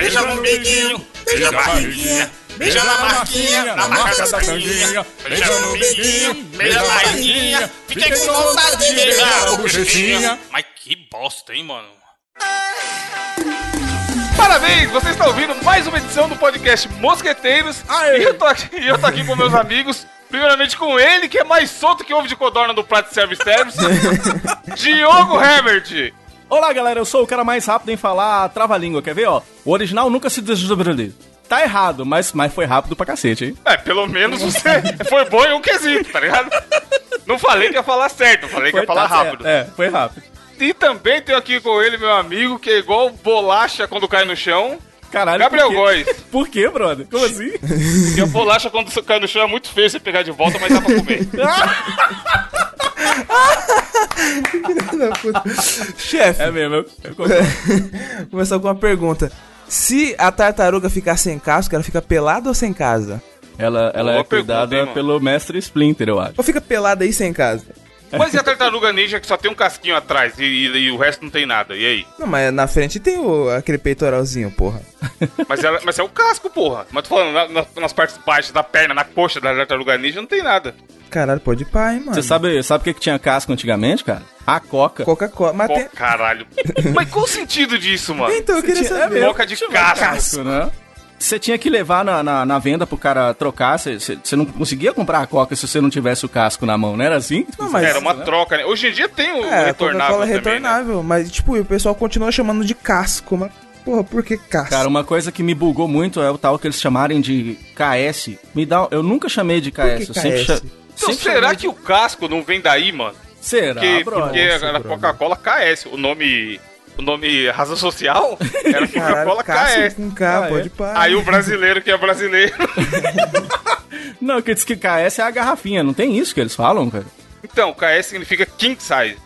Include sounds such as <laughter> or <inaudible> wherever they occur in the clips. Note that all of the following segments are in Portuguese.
beija no umbigo, beija na barriguinha. Beija na marquinha, na marca da tanguinha. Beija no umbigo, beija na barriguinha. Fiquei com vontade de beijar a bochechinha. Mas que bosta, hein, mano? Parabéns, você está ouvindo mais uma edição do podcast Mosqueteiros. E eu, tô aqui, eu tô aqui com meus amigos. Primeiramente com ele, que é mais solto que ovo de codorna do Prato Service Service. <laughs> Diogo Herbert. Olá, galera, eu sou o cara mais rápido em falar trava-língua, quer ver, ó? O original nunca se desdobrou. Tá errado, mas, mas foi rápido pra cacete, hein? É, pelo menos você <laughs> foi bom em um quesito, tá ligado? Não falei que ia falar certo, falei que ia Foi- falar tá rápido. É, foi rápido. E também tenho aqui com ele, meu amigo, que é igual bolacha quando cai no chão. Caralho, Gabriel? Góes. Por quê, brother? Como assim? Porque a bolacha quando cai no chão é muito feio você pegar de volta, mas dá pra comer. <laughs> <laughs> Chefe, É mesmo, <laughs> começar com uma pergunta. Se a tartaruga ficar sem casco, ela fica pelada ou sem casa? Ela, ela Boa é cuidada pergunta, hein, mano? pelo mestre Splinter, eu acho. Ou fica pelada aí sem casa? Mas e a tartaruga ninja que só tem um casquinho atrás e, e- e o resto não tem nada? E aí? Não, mas na frente tem o, aquele peitoralzinho, porra. Mas, ela, mas é o casco, porra. Mas tô falando, na- na- nas partes baixas da perna, na coxa da tartaruga ninja, não tem nada. Caralho, pode hein, mano. Você sabe, sabe o que, que tinha casco antigamente, cara? A coca. Coca-Cola. Mas Pô, tem... caralho. <laughs> mas qual o sentido disso, mano? Então, eu queria tinha- é saber. Boca de casco. casco, né? Você tinha que levar na, na, na venda pro cara trocar, você- não conseguia comprar a coca se você não tivesse o casco na mão, não era assim? Não, mas- Era uma troca, né? Hoje em dia tem o É, a retornável Coca-Cola é também, né? retornável, mas, tipo, o pessoal continua chamando de casco, mas... Porra, por que casco? Cara, uma coisa que me bugou muito é o tal que eles chamarem de KS. Me dá, eu nunca chamei de KS, que eu sempre KS? cha- Então sempre será chamei que o casco não vem daí, mano? de... Será, Porque, brother? porque brother. Coca-Cola KS. O nome. O nome razão social <laughs> era Coca-Cola KS. com K, Ah, pode é? Aí o brasileiro que é brasileiro. <laughs> Não, que diz que KS é a garrafinha, não tem isso que eles falam, cara? Então, KS significa king size.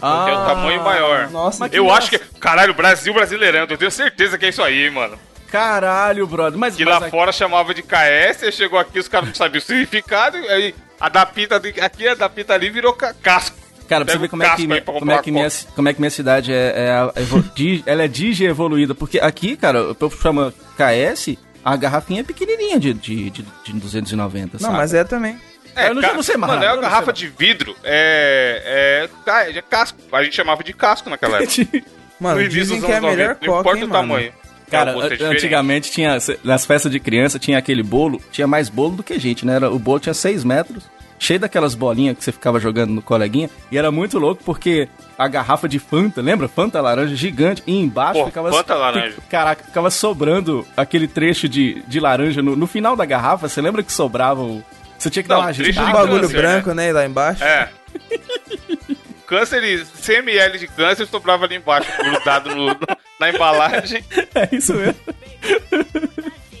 Ah, que é o tamanho maior. Nossa, Eu acho que. Caralho, Brasil brasileirando. Eu tenho certeza que é isso aí, mano. Caralho, brother. Mas, Que mas lá aqui- fora chamava de KS, aí chegou aqui, os caras não sabiam o significado, e aí a da pita aqui, a da pita ali virou ca- casco. Cara, pra você ver como é, que, minha- como, é que minha, como é que minha cidade é, é <laughs> ela é digi evoluída. Porque aqui, cara, o povo chama KS, a garrafinha é pequenininha de, de, de, de 290, Não, sabe? mas é também. Eu não- eu não sei mais, Mano, é uma não garrafa de vidro, é, é, é casco. A gente chamava de casco naquela época. <laughs> Mano, No dizem que é a melhor 90, Não coca, importa hein, o mano. tamanho. Cara, É, é antigamente tinha, nas festas de criança, tinha aquele bolo, tinha mais bolo do que gente, né? Era, o bolo tinha 6 metros, cheio daquelas bolinhas que você ficava jogando no coleguinha, e era muito louco porque a garrafa de Fanta, lembra? Fanta laranja gigante, e embaixo Pô, ficava... Fanta laranja. Caraca, ficava sobrando aquele trecho de, de laranja no, no final da garrafa, você lembra que sobrava o... Você tinha que dar Não, uma trecho Um de agitada? bagulho câncer, branco, né? lá embaixo. É. Câncer, e 100 ml de câncer sobrava ali embaixo, grudado no- na embalagem. <laughs> É isso mesmo.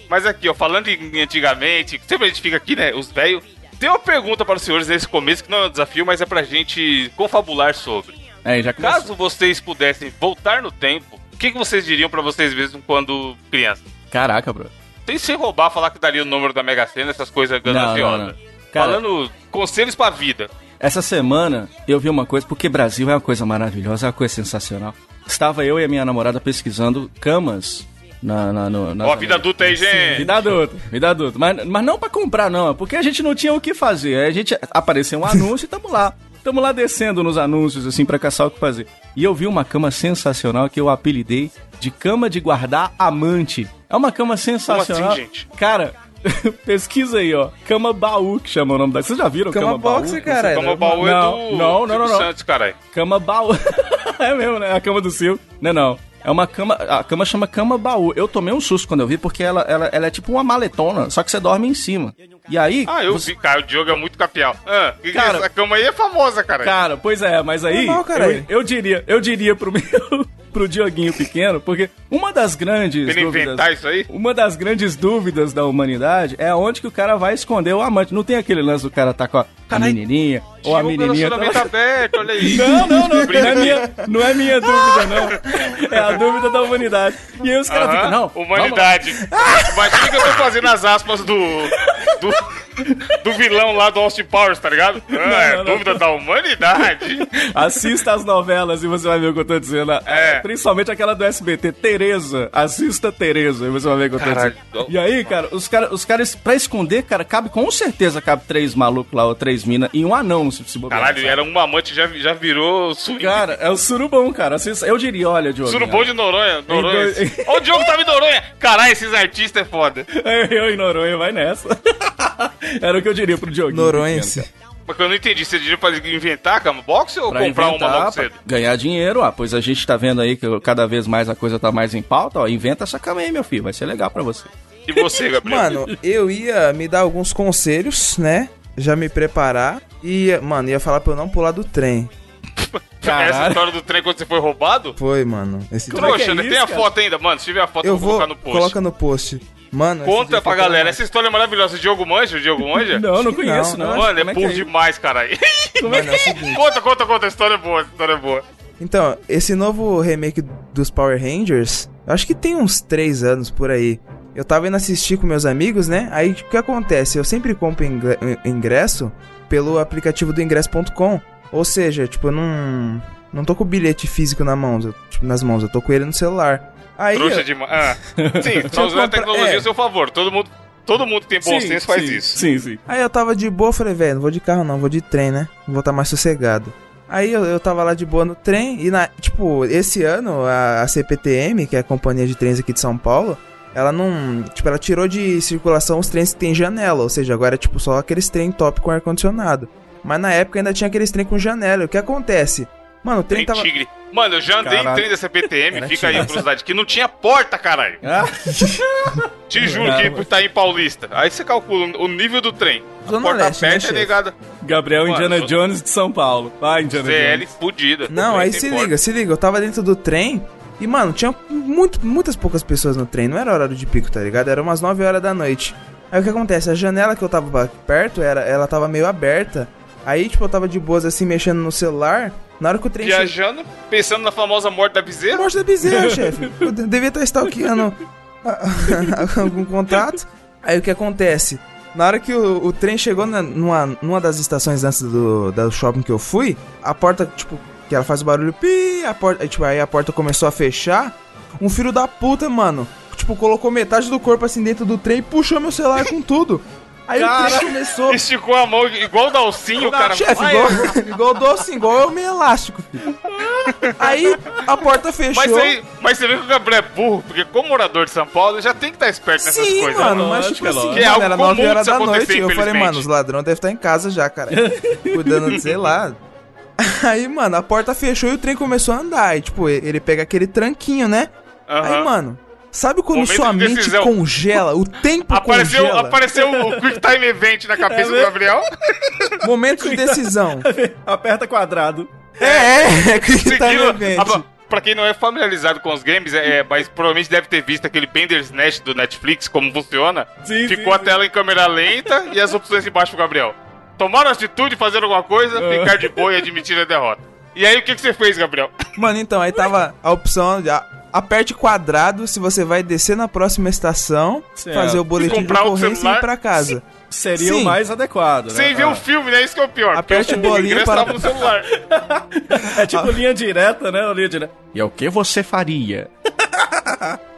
Mas aqui, ó, falando em antigamente, sempre a gente fica aqui, né, os velhos. Tem uma pergunta para os senhores nesse começo, que não é um desafio, mas é pra gente confabular sobre. É, já começou. Caso vocês pudessem voltar no tempo, o que, que vocês diriam pra vocês mesmos quando criança? Caraca, bro. Sem se roubar, falar que daria o número da Mega Sena, essas coisas gananciosas. Cara- Falando conselhos pra vida. Essa semana eu vi uma coisa, porque Brasil é uma coisa maravilhosa, é uma coisa sensacional. Estava eu e a minha namorada pesquisando camas na, na, no, nas Ó, vida adulta aí, gente. Vida adulta, vida adulta. Mas, mas não pra comprar, não. Porque a gente não tinha o que fazer. Aí a gente apareceu um anúncio e tamo lá. Tamo lá descendo nos anúncios, assim, pra caçar o que fazer. E eu vi uma cama sensacional que eu apelidei de cama de guardar amante. É uma cama sensacional. assim, gente? Cara, <laughs> pesquisa aí, ó. Cama baú, que chama o nome da. Vocês já viram Cama cama, baú? boxer, cara. Como o baú é Não, do não, não, Silvio não, não. Santos, caralho. Cama baú. <laughs> é mesmo, né? A cama do Sil. Não é não. É uma cama. A cama chama cama baú. Eu tomei um susto quando eu vi, porque ela, ela, ela é tipo uma maletona, só que você dorme em cima. E aí. Ah, eu você- vi, cara, o Diogo é muito capial. Ah, que que Cara- essa cama aí é famosa, cara. Cara, pois é, mas aí. Normal, caralho. eu, eu diria, eu diria pro meu. Pro Dioguinho pequeno, porque uma das grandes. Ele dúvidas- inventar isso aí? Uma das grandes dúvidas da humanidade é onde que o cara vai esconder o amante. Não tem aquele lance do cara tá com a, a menininha, ou a menininha. tá- aberto, olha aí. Não, não, não, não é minha, não é minha dúvida, não. <laughs> É a dúvida da humanidade. E aí os caras ficam, não. Humanidade. Imagina que eu tô fazendo as aspas do, do, do vilão lá do Austin Powers, tá ligado? Ah, é não, não. dúvida da humanidade. Assista as novelas e você vai ver o que eu tô dizendo. É. Principalmente aquela do SBT, Tereza. Assista Tereza e você vai ver o que. E aí, cara, os caras, os caras, pra esconder, cara, cabe com certeza, cabe três malucos lá, ou três minas, e um anão, se, se bobear. Caralho, sabe? era um amante, já, já virou swing. Cara, é o surubão, cara. Assista- Eu diria, olha, Diogo. Surubom de Noronha. Noronha. Ó, o Diogo tava em Noronha. Caralho, esses artistas é foda. <laughs> Eu em Noronha, vai nessa. <laughs> Era o que eu diria pro Diogo. Noronhense. Mas que eu não entendi, você diria pra inventar cama box ou Pra comprar uma inventar, logo pra cedo? ganhar dinheiro, ah, pois a gente tá vendo aí que cada vez mais a coisa tá mais em pauta, ó, inventa essa cama aí, meu filho, vai ser legal pra você. E você, Gabriel? Mano, eu ia me dar alguns conselhos, né? Já me preparar. E, mano, ia falar pra eu não pular do trem. <laughs> essa caralho. história do trem quando você foi roubado? Foi, mano. Esse Como é que Trouxa, é né? isso, tem a foto ainda, mano. Se tiver a foto, eu, Eu vou colocar no post. coloca no post. Mano, Conta pra galera, essa história é maravilhosa. O Diogo Manja, o Diogo Manja? <laughs> Não, não que conheço, não. não. Mano, é Como burro que isso? demais, caralho. <laughs> Mano, é o seguinte. conta, conta, conta. A história é boa, a história é boa. Então, esse novo remake dos Power Rangers, eu acho que tem uns 3 anos por aí. Eu tava indo assistir com meus amigos, né? Aí o que acontece? Eu sempre compro ingre- ingresso pelo aplicativo do ingresso.com. Ou seja, tipo, eu não. Não tô com o bilhete físico na mão, eu- tipo, nas mãos, eu tô com ele no celular. Aí. Trouxa eu- demais. Ah. <laughs> Sim, tá usando a tecnologia é. a seu favor. Todo mundo, todo mundo que tem bom Sim, senso faz sim, isso. Sim, sim. Aí eu tava de boa, falei, velho, não vou de carro não, vou de trem, né? Vou estar mais sossegado. Aí eu, eu tava lá de boa no trem e, na, tipo, esse ano a, a CPTM, que é a companhia de trens aqui de São Paulo, ela não. Tipo, ela tirou de circulação os trens que tem janela, ou seja, agora é tipo só aqueles trem top com ar-condicionado. Mas na época ainda tinha aqueles trem com janela. E o que acontece? Mano, o trem Trem tava. tigre. Mano, eu já andei Caralho. em trem da CPTM, Era fica aí a curiosidade, que não tinha porta, caralho. Ah, <laughs> Te juro Não, que tá em Paulista. Aí você calcula o nível do trem. A Zona porta Leste, né, aberta é chefe? negada. Gabriel Mano, Indiana Jones de São Paulo. Vai, Indiana ZL Jones. fudida. Não, aí se porta. liga, se liga. Eu tava dentro do trem e, mano, tinha muito, muitas poucas pessoas no trem. Não era horário de pico, tá ligado? Era umas 9 horas da noite. Aí o que acontece? A janela que eu tava perto, era, ela tava meio aberta. Aí, tipo, eu tava de boas assim, mexendo no celular. Na hora que o trem. Viajando, pensando na famosa morte da bezerra. Morte da bezerra, <laughs> chefe. Eu de- devia estar stalkeando algum contato. Aí o que acontece? Na hora que o, o trem chegou na- numa, numa das estações antes do, do shopping que eu fui, a porta, tipo, que ela faz o barulho pi, a porta, aí, tipo, aí a porta começou a fechar. Um filho da puta, mano, tipo, colocou metade do corpo assim dentro do trem e puxou meu celular com tudo. Aí o trem começou. Esticou a mão igual o Dalcinho, o cara. Chefe, igual, igual o doce, igual eu meio elástico, filho. Aí a porta fechou. Mas, aí, mas você vê que o Gabriel é burro, porque como morador de São Paulo, ele já tem que estar esperto nessas Sim, coisas. mano, né? mas tipo assim. Que é mano, algo era comum 9 horas da acontecer, noite. Eu falei, mano, os ladrões devem estar em casa já, cara. Cuidando de, sei lá. Aí, mano, a porta fechou e o trem começou a andar. E, tipo, ele pega aquele tranquinho, né? Aí, mano, sabe quando Momento sua de mente decisão. congela? O tempo Apareceu, congela. apareceu o Quick Time Event na <laughs> cabeça do? Gabriel. <laughs> Momento de decisão. Aperta quadrado. é, é, é Seguindo, no evento. a- pra quem não é familiarizado com os games, é, é, mas provavelmente deve ter visto aquele Bandersnatch do Netflix, como funciona. Sim, Ficou sim, a tela em câmera lenta e as opções embaixo pro Gabriel. Tomaram atitude, fazer alguma coisa, Ah. ficar de boa e admitir a derrota. E aí, o que, que você fez, Gabriel? Mano, então, aí tava a opção de a- aperte quadrado se você vai descer na próxima estação, Certo. fazer o boletim de ocorrência e ir pra casa. Seria Sim. o mais adequado, né? Sem ver Ah. o filme, né? Isso que é o pior. Aperte o para- no celular. <laughs> É tipo linha direta, né? Linha direta. E é o que você faria? <laughs>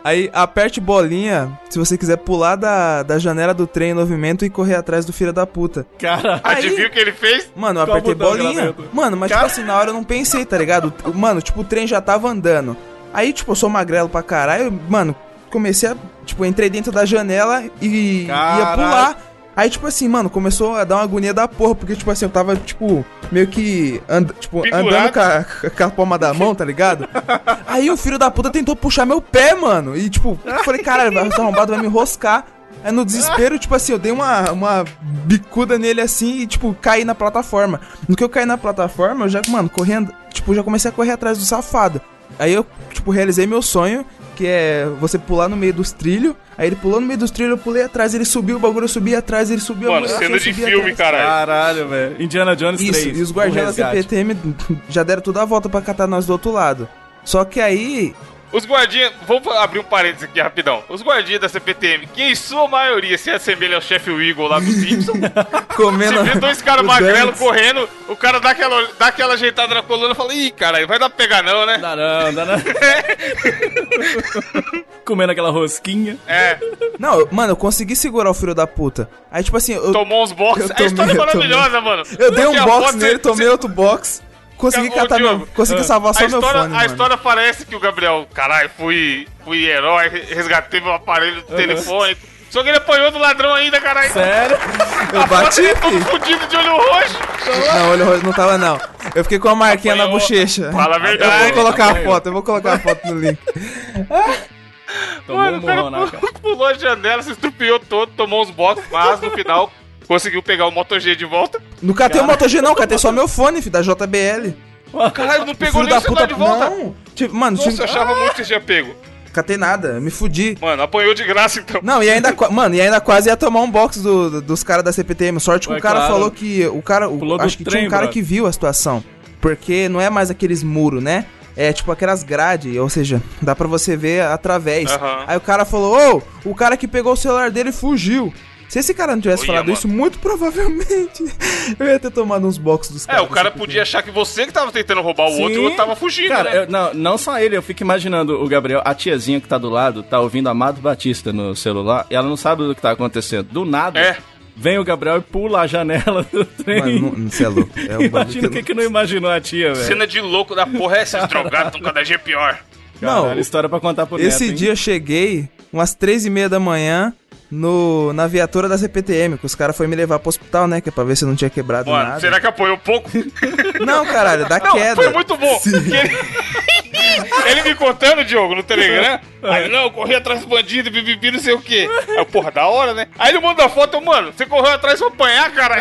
Aí aperte bolinha se você quiser pular da, da janela do trem em movimento e correr atrás do filho da puta. Cara, Aí- Adivinha o que ele fez? Mano, eu apertei bolinha. Mano, mas Cara- tipo assim, na hora eu não pensei, tá ligado? Mano, tipo, o trem já tava andando. Aí, tipo, eu sou magrelo pra caralho, mano, comecei a. Tipo, entrei dentro da janela e ia Caralho. pular. Aí, tipo assim, mano, começou a dar uma agonia da porra, porque, tipo assim, eu tava, tipo, meio que and, tipo, andando com a, com a palma da mão, tá ligado? <laughs> Aí o filho da puta tentou puxar meu pé, mano. E, tipo, eu falei, caralho, vai esse arrombado vai me enroscar. Aí no desespero, tipo assim, eu dei uma, uma bicuda nele assim e, tipo, caí na plataforma. No que eu caí na plataforma, eu já, mano, correndo, tipo, já comecei a correr atrás do safado. Aí eu, tipo, realizei meu sonho, que é você pular no meio dos trilhos. Aí ele pulou no meio dos trilhos, eu pulei atrás, ele subiu, o bagulho eu subi atrás, ele subiu, Mano, cena de filme, atrás. caralho. caralho, velho. Indiana Jones Isso, 3. e os guardiões da. CPTM já deram toda a volta pra catar nós do outro lado. Só que aí, Os guardinhas, vamos abrir um parênteses aqui rapidão. Os guardinhas da CPTM, que em sua maioria se assemelha ao chefe Eagle lá do Simpson. <laughs> Comendo. Você vê dois caras magrelos correndo, o cara dá aquela, dá aquela ajeitada na coluna e fala, ih, cara, vai dar pra pegar não, né? Dá não, dá não. <laughs> Comendo aquela rosquinha. É, Não, mano, eu consegui segurar o filho da puta. Aí, tipo assim, eu, tomou uns boxes. Eu A história é tomei, maravilhosa, mano. eu dei um box nele, tomei outro box. Consegui catar Diogo, meu. Consegui salvar só a meu história, fone. A mano. história parece que o Gabriel, caralho, fui, fui herói, resgatei meu aparelho telefônico. Só que ele apanhou do ladrão ainda, caralho. Sério? <laughs> Eu bati, Ele todo filho. fudido de olho roxo. Não, olho roxo não tava, não. Eu fiquei com a marquinha na Apanhou. bochecha. Fala a Eu verdade. vou colocar a Apanhou. foto, eu vou colocar a foto no link. Tomou Mano, um o cara morrão na cara. pulou a janela, se estrupiou todo, tomou uns boxes, mas no final conseguiu pegar o Moto G de volta. Não catei o Moto G, não, catei só meu fone, filho, da JBL. Caralho, não pegou nem o celular de volta. Não. Tipo, mano, Nossa, achava muito que tinha pego. catei nada, me fudi. Mano, apanhou de graça então. Não, e ainda, mano, e ainda quase ia tomar um box do- do- dos caras da CPTM. Sorte que o cara claro. falou que. O cara. o- acho que tinha trem, um cara brother. que viu a situação. Porque não é mais aqueles muros, né? É tipo aquelas grades, ou seja, dá pra você ver através. Aham. Aí o cara falou: Ô, o cara que pegou o celular dele fugiu. Se esse cara não tivesse Olha, falado mano. isso, muito provavelmente <laughs> eu ia ter tomado uns boxes dos É, caras. o cara podia achar que você que tava tentando roubar o outro e o outro tava fugindo, Cara, né? eu- não, não só ele, eu fico imaginando o Gabriel, a tiazinha que tá do lado, tá ouvindo Amado Batista no celular, e ela não sabe do que tá acontecendo. Do nada, É. vem o Gabriel e pula a janela do trem. Mano, não, você é louco. É um Imagina o que que, que não imaginou a tia, velho. Cena de louco da porra, é, esses drogados tão cada dia pior. Caralho, Não, história pra contar pro Esse neto, hein? dia eu cheguei umas três e meia da manhã no, na viatura da CPTM, que os caras foram me levar pro hospital, né? Que é pra ver se eu não tinha quebrado Mano, nada. será que apoiou pouco? <laughs> Não, caralho, da <laughs> Não, queda. foi muito bom. Ele... <laughs> ele me contando, Diogo, no Telegram. Aí, não, eu corri atrás do bandido, bibibi, não sei o quê. Aí, porra, da hora, né? Aí ele manda a foto, mano, você correu atrás pra apanhar, cara.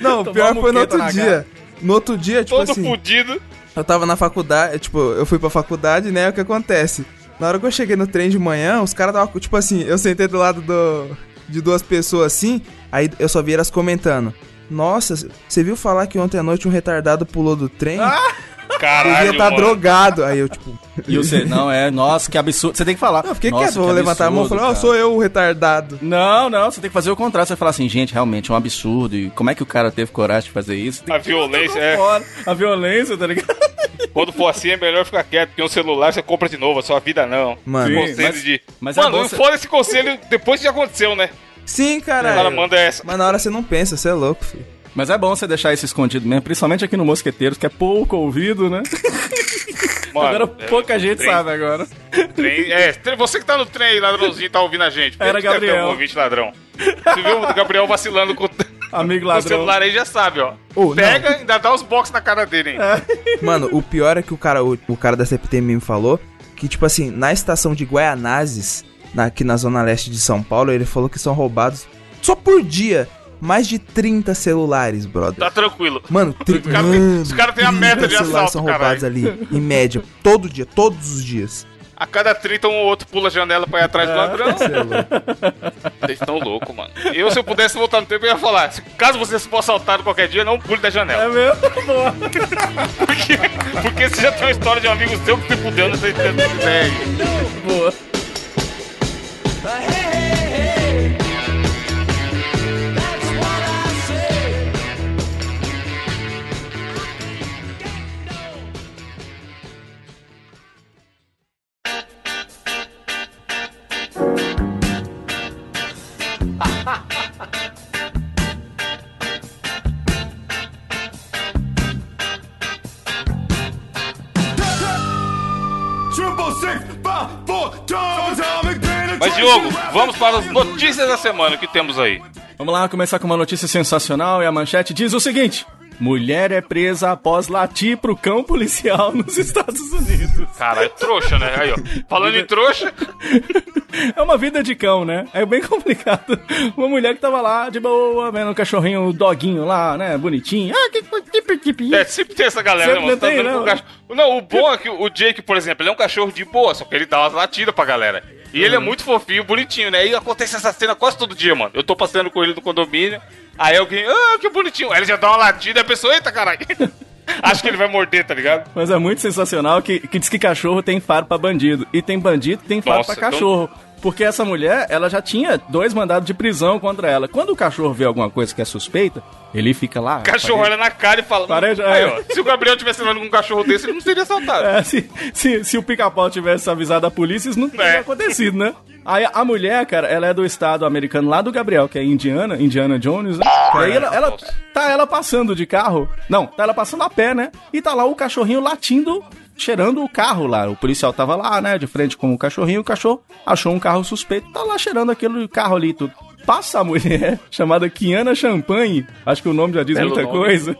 Não, o pior foi no outro dia. No outro dia, tipo Todo assim, fudido. eu tava na faculdade, tipo, eu fui pra faculdade, né? O que acontece? Na hora que eu cheguei no trem de manhã, os caras tava, tipo assim, eu sentei do lado do, de duas pessoas assim, aí eu só vi elas comentando. Nossa, você viu falar que ontem à noite um retardado pulou do trem? Caralho, Devia estar mano. drogado. Aí eu, tipo, E você, não, é, nossa, que absurdo. Você tem que falar. Não, eu fiquei nossa, quieto, vou que levantar a mão e absurdo, falar, ó, cara. sou eu o retardado. Não, não, você tem que fazer o contrário. Você vai falar assim, gente, realmente é um absurdo. E como é que o cara teve coragem de fazer isso? Tem A violência, é. fora. A violência, tá ligado? Quando for assim, é melhor ficar quieto, porque um celular você compra de novo, a sua vida não. Mano, Sim. Conselho mas- de. mas é Mano, você- foda esse conselho depois que já aconteceu, né? sim, O cara. manda essa. Mas na hora você não pensa, você é louco, filho. Mas é bom você deixar isso escondido mesmo, principalmente aqui no Mosqueteiros, que é pouco ouvido, né? <laughs> Mano, agora é, pouca gente trem- sabe agora. Trem, é, você que tá no trem aí, ladrãozinho, tá ouvindo a gente. Era Gabriel. Um ouvinte ladrão. Você viu o Gabriel vacilando com, Amigo o ladrão. celular aí, já sabe, ó. Ô, Pega e ainda dá os box na cara dele, hein. <laughs> Mano, o pior é que o cara, o, o cara da CPTM me falou que, tipo assim, na estação de Guaianazes, na- aqui na zona leste de São Paulo, ele falou que são roubados só por dia mais de 30 celulares, brother. Tá tranquilo. Mano, tri... Os caras têm- Mano, os caras têm a meta 30 de celulares assalto, são roubados caralho. ali, em média, todo dia, todos os dias. A cada 30, um ou outro pula a janela pra ir atrás do ladrão. Cê é louco. Vocês estão loucos, mano. Eu, se eu pudesse voltar no tempo, eu ia falar: se, caso você for assaltado qualquer dia, não pule da É janela. mesmo? Boa. Porque, porque você já tem uma história de um amigo seu que se fudeu nessa ideia. Boa. Mas, Diogo, vamos para as notícias da semana que temos aí. Vamos lá começar com uma notícia sensacional e a manchete diz o seguinte: Mulher é presa após latir pro cão policial <laughs> nos Estados Unidos. Caralho, trouxa, né? Aí, ó. Falando em trouxa, <laughs> É uma vida de cão, né? É bem <laughs> complicado. Uma mulher que tava lá de boa, vendo um cachorrinho, o doguinho lá, né? Bonitinho. Ah, que tipo, tipo, é, sempre tem essa galera, Sempre mano? Tá tem, andando não. o cachorro. Não, o bom é que o Jake, por exemplo, ele é um cachorro de boa, só que ele dá umas latidas pra galera. E ele é muito fofinho, bonitinho, né? E acontece essa cena quase todo dia, mano. Eu tô passeando com ele no condomínio, aí alguém, ah, que bonitinho. Aí ele já dá uma latida e a pessoa, eita caralho. <laughs> Acho que ele vai morder, tá ligado? Mas é muito sensacional que, que diz que cachorro tem faro pra bandido. E tem bandido que tem faro Nossa, pra então- cachorro. Porque essa mulher, ela já tinha dois mandados de prisão contra ela. Quando o cachorro vê alguma coisa que é suspeita, ele fica lá. O cachorro olha na cara e fala. Parede- Aí, é. ó, se o Gabriel tivesse andando com um cachorro desse, ele não seria assaltado. É, se, se, se o pica-pau tivesse avisado a polícia, isso não teria É. acontecido, né? Aí a mulher, cara, ela é do estado americano lá do Gabriel, que é Indiana, Indiana Jones, né? Aí ela, ela- nossa. tá ela passando de carro. Não, tá ela passando a pé, né? E tá lá o cachorrinho latindo, cheirando o carro lá. O policial tava lá, né, de frente com o cachorrinho, o cachorro achou um carro suspeito, tá lá cheirando aquele carro ali e tudo. Passa a mulher, <laughs> chamada Kiana Champagne, acho que o nome já diz Belo muita nome. coisa,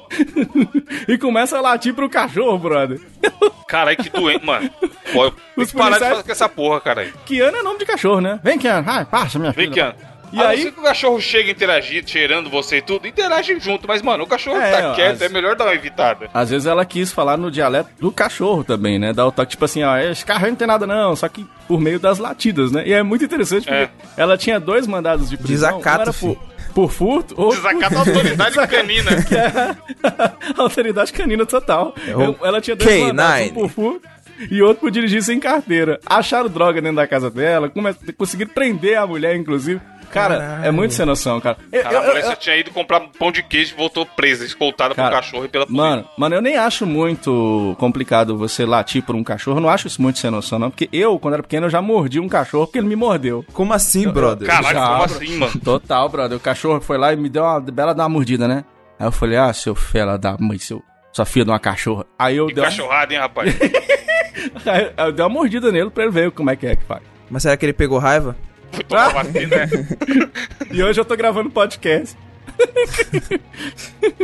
<laughs> e começa a latir pro cachorro, brother. <laughs> Caralho, que doente, mano. Pô, tem Os que parar de policiais- fazer com essa porra, caralho. Kiana é nome de cachorro, né? Vem, Kiana. Vai, passa, minha Vem filha. aqui, ó. E a aí- ser que o cachorro chega interagindo, cheirando você e tudo, interage junto. Mas, mano, o cachorro É, tá ó, quieto, as- é melhor dar uma evitada. Às vezes ela quis falar no dialeto do cachorro também, né? Dar o toque, tipo assim, ó, esse carro não tem nada não, só que por meio das latidas, né? E é muito interessante porque É. ela tinha dois mandados de prisão. Desacato, um por, por furto, ou Desacato a <laughs> autoridade canina. é <laughs> autoridade canina total. o ela tinha dois K9. mandados, um por furto e outro por dirigir sem carteira. Acharam droga dentro da casa dela, conseguiram prender a mulher, inclusive. Cara, Caralho. é muito sem noção, cara. Eu- Cara, eu- a mulher eu- só tinha ido comprar pão de queijo e voltou presa, escoltada Cara, pelo cachorro e pela polícia. Mano, mano, eu nem acho muito complicado você latir por um cachorro. Eu não acho isso muito sem noção, não. Porque eu, quando era pequeno, eu já mordi um cachorro porque ele me mordeu. Como assim, brother? Caralho, Já, como assim, mano? Total, brother. O cachorro foi lá e me deu uma bela dar uma mordida, né? Aí eu falei, ah, seu fela da mãe, seu. Sua filha de uma cachorra. Aí eu Que dei, uma, cachorrada, hein, rapaz? <laughs> aí eu dei uma mordida nele pra ele ver como é que é que faz. Mas será que ele pegou raiva? Foi tomar vacina, né? E hoje eu tô gravando podcast.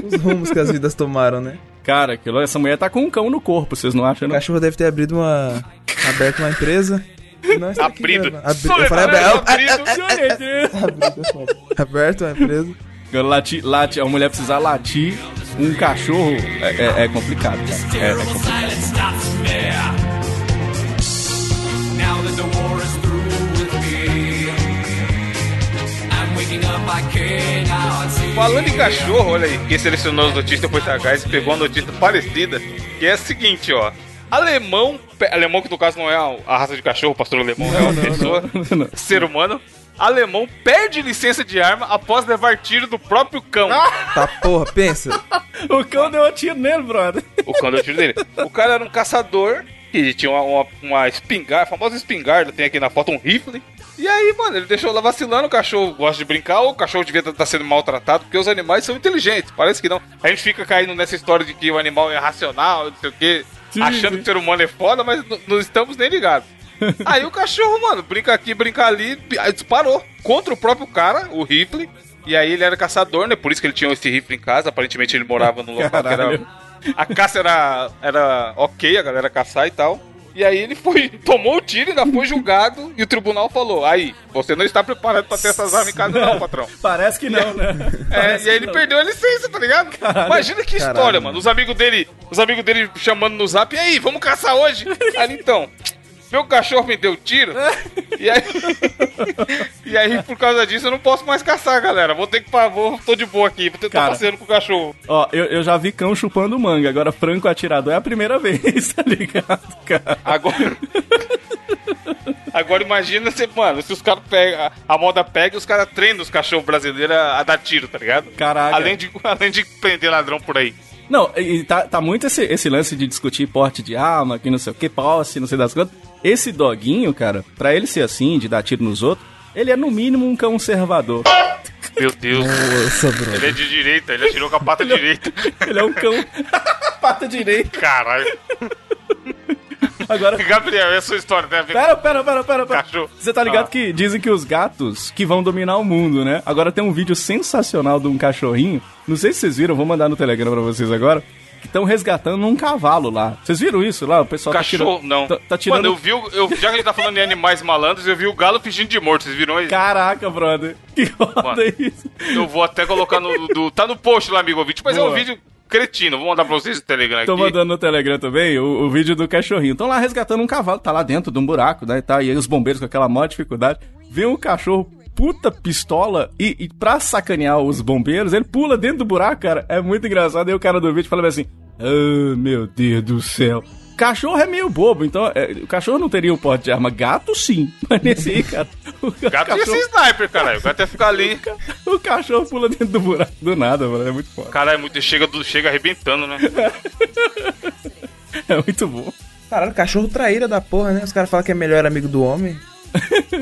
Os rumos que as vidas tomaram, né? Cara, aquilo, essa mulher tá com um cão no corpo, vocês não acham, O não? cachorro deve ter abrido uma. aberto uma empresa. Tá aqui Abrido. Abri... Eu falei aberto. abrido. aberto uma empresa. Lati, lati, a mulher precisar latir um cachorro é, é- é complicado, cara. É, é complicado. Falando em cachorro, olha aí, quem selecionou as notícias depois da Gás pegou uma notícia parecida, que é a seguinte, ó. Alemão, alemão que no caso não é a, raça de cachorro, o pastor alemão é uma pessoa, não. ser humano. Alemão perde licença de arma após levar tiro do próprio cão. <laughs> Tá porra, pensa. <laughs> O cão deu um tiro nele, brother. O cão deu tiro dele. O cara era um caçador, que tinha uma, uma, uma espingarda, a famosa espingarda, tem aqui na foto um rifle. E aí, mano, ele deixou lá vacilando, o cachorro gosta de brincar, ou o cachorro devia estar sendo maltratado, porque os animais são inteligentes, parece que não. A gente fica caindo nessa história de que o animal é racional, não sei o quê, Sim, achando sim. que o ser humano é foda, mas não estamos nem ligados. <laughs> aí o cachorro, mano, brinca aqui, brinca ali, disparou contra o próprio cara, o rifle. E aí ele era caçador, né? Por isso que ele tinha esse rifle em casa. Aparentemente ele morava num local que era Caralho. A caça era, era ok, a galera caçar e tal. E aí ele foi, <laughs> tomou o tiro, ainda foi julgado, e o tribunal falou: aí, você não está preparado pra ter essas armas em casa, não, patrão. <laughs> Parece que não, né? É, e aí ele não. perdeu a licença, tá ligado? Imagina que história, Caralho. mano. Os amigos dele, os amigos dele chamando no zap, e aí, vamos caçar hoje? <laughs> Aí então, meu cachorro me deu tiro. <laughs> E aí, e aí, por causa disso, eu não posso mais caçar, galera. Vou ter que vou, tô de boa aqui, vou ter que estar passeando com o cachorro. Ó, eu, eu já vi cão chupando manga, agora franco atirador é a primeira vez, <laughs> tá ligado, cara? Agora. Agora imagina se, mano, se os caras pegam. A moda pega e os caras treinam os cachorros brasileiros a, a dar tiro, tá ligado? Caraca. Além de, <laughs> além de prender ladrão por aí. Não, e tá, tá muito esse, esse lance de discutir porte de arma, que não sei o que, posse, não sei das quantas. Esse doguinho, cara, pra ele ser assim, de dar tiro nos outros, ele é no mínimo um conservador. Meu Deus. Nossa, bro. Ele é de direita, ele atirou com a pata direita. Ele é um cão. <laughs> Pata direita. Caralho. Agora. Gabriel, é a sua história, com Pera, pera, pera, pera, pera. Cachorro. Você tá ligado Ah. que dizem que os gatos que vão dominar o mundo, né? Agora tem um vídeo sensacional de um cachorrinho. Não sei se vocês viram, vou mandar no Telegram pra vocês agora. Que estão resgatando um cavalo lá. Vocês viram isso lá? O pessoal cachorro, tá tirando. não. Tá, tá tirando. Mano, eu vi, o- eu, já que a gente tá falando de animais malandros, eu vi o galo fingindo de morto, vocês viram isso? Caraca, brother. Que foda Mano. isso. Eu vou até colocar no. Do, tá no post lá, amigo ouvinte, mas é um Boa. vídeo cretino. Vou mandar pra vocês no Telegram Tô aqui. mandando no Telegram também o, o vídeo do cachorrinho. Estão lá resgatando um cavalo, tá lá dentro de um buraco, né? E, tá, e aí os bombeiros com aquela maior dificuldade. Vê um cachorro puta pistola e, e pra sacanear os bombeiros, ele pula dentro do buraco, cara. É muito engraçado. Aí o cara do vídeo fala assim: Ah, meu Deus do céu. Cachorro é meio bobo, então é, o cachorro não teria um porte de arma. Gato sim. <laughs> Mas nesse aí, cara. O Gato ia cachorro, ser sniper, caralho. O gato ia ficar ali. <laughs> o cachorro pula dentro do buraco do nada, mano. É muito foda. Caralho, é muito, chega, do, chega arrebentando, né? <laughs> É muito bom. Caralho, cachorro traíra da porra, né? Os caras falam que é melhor amigo do homem.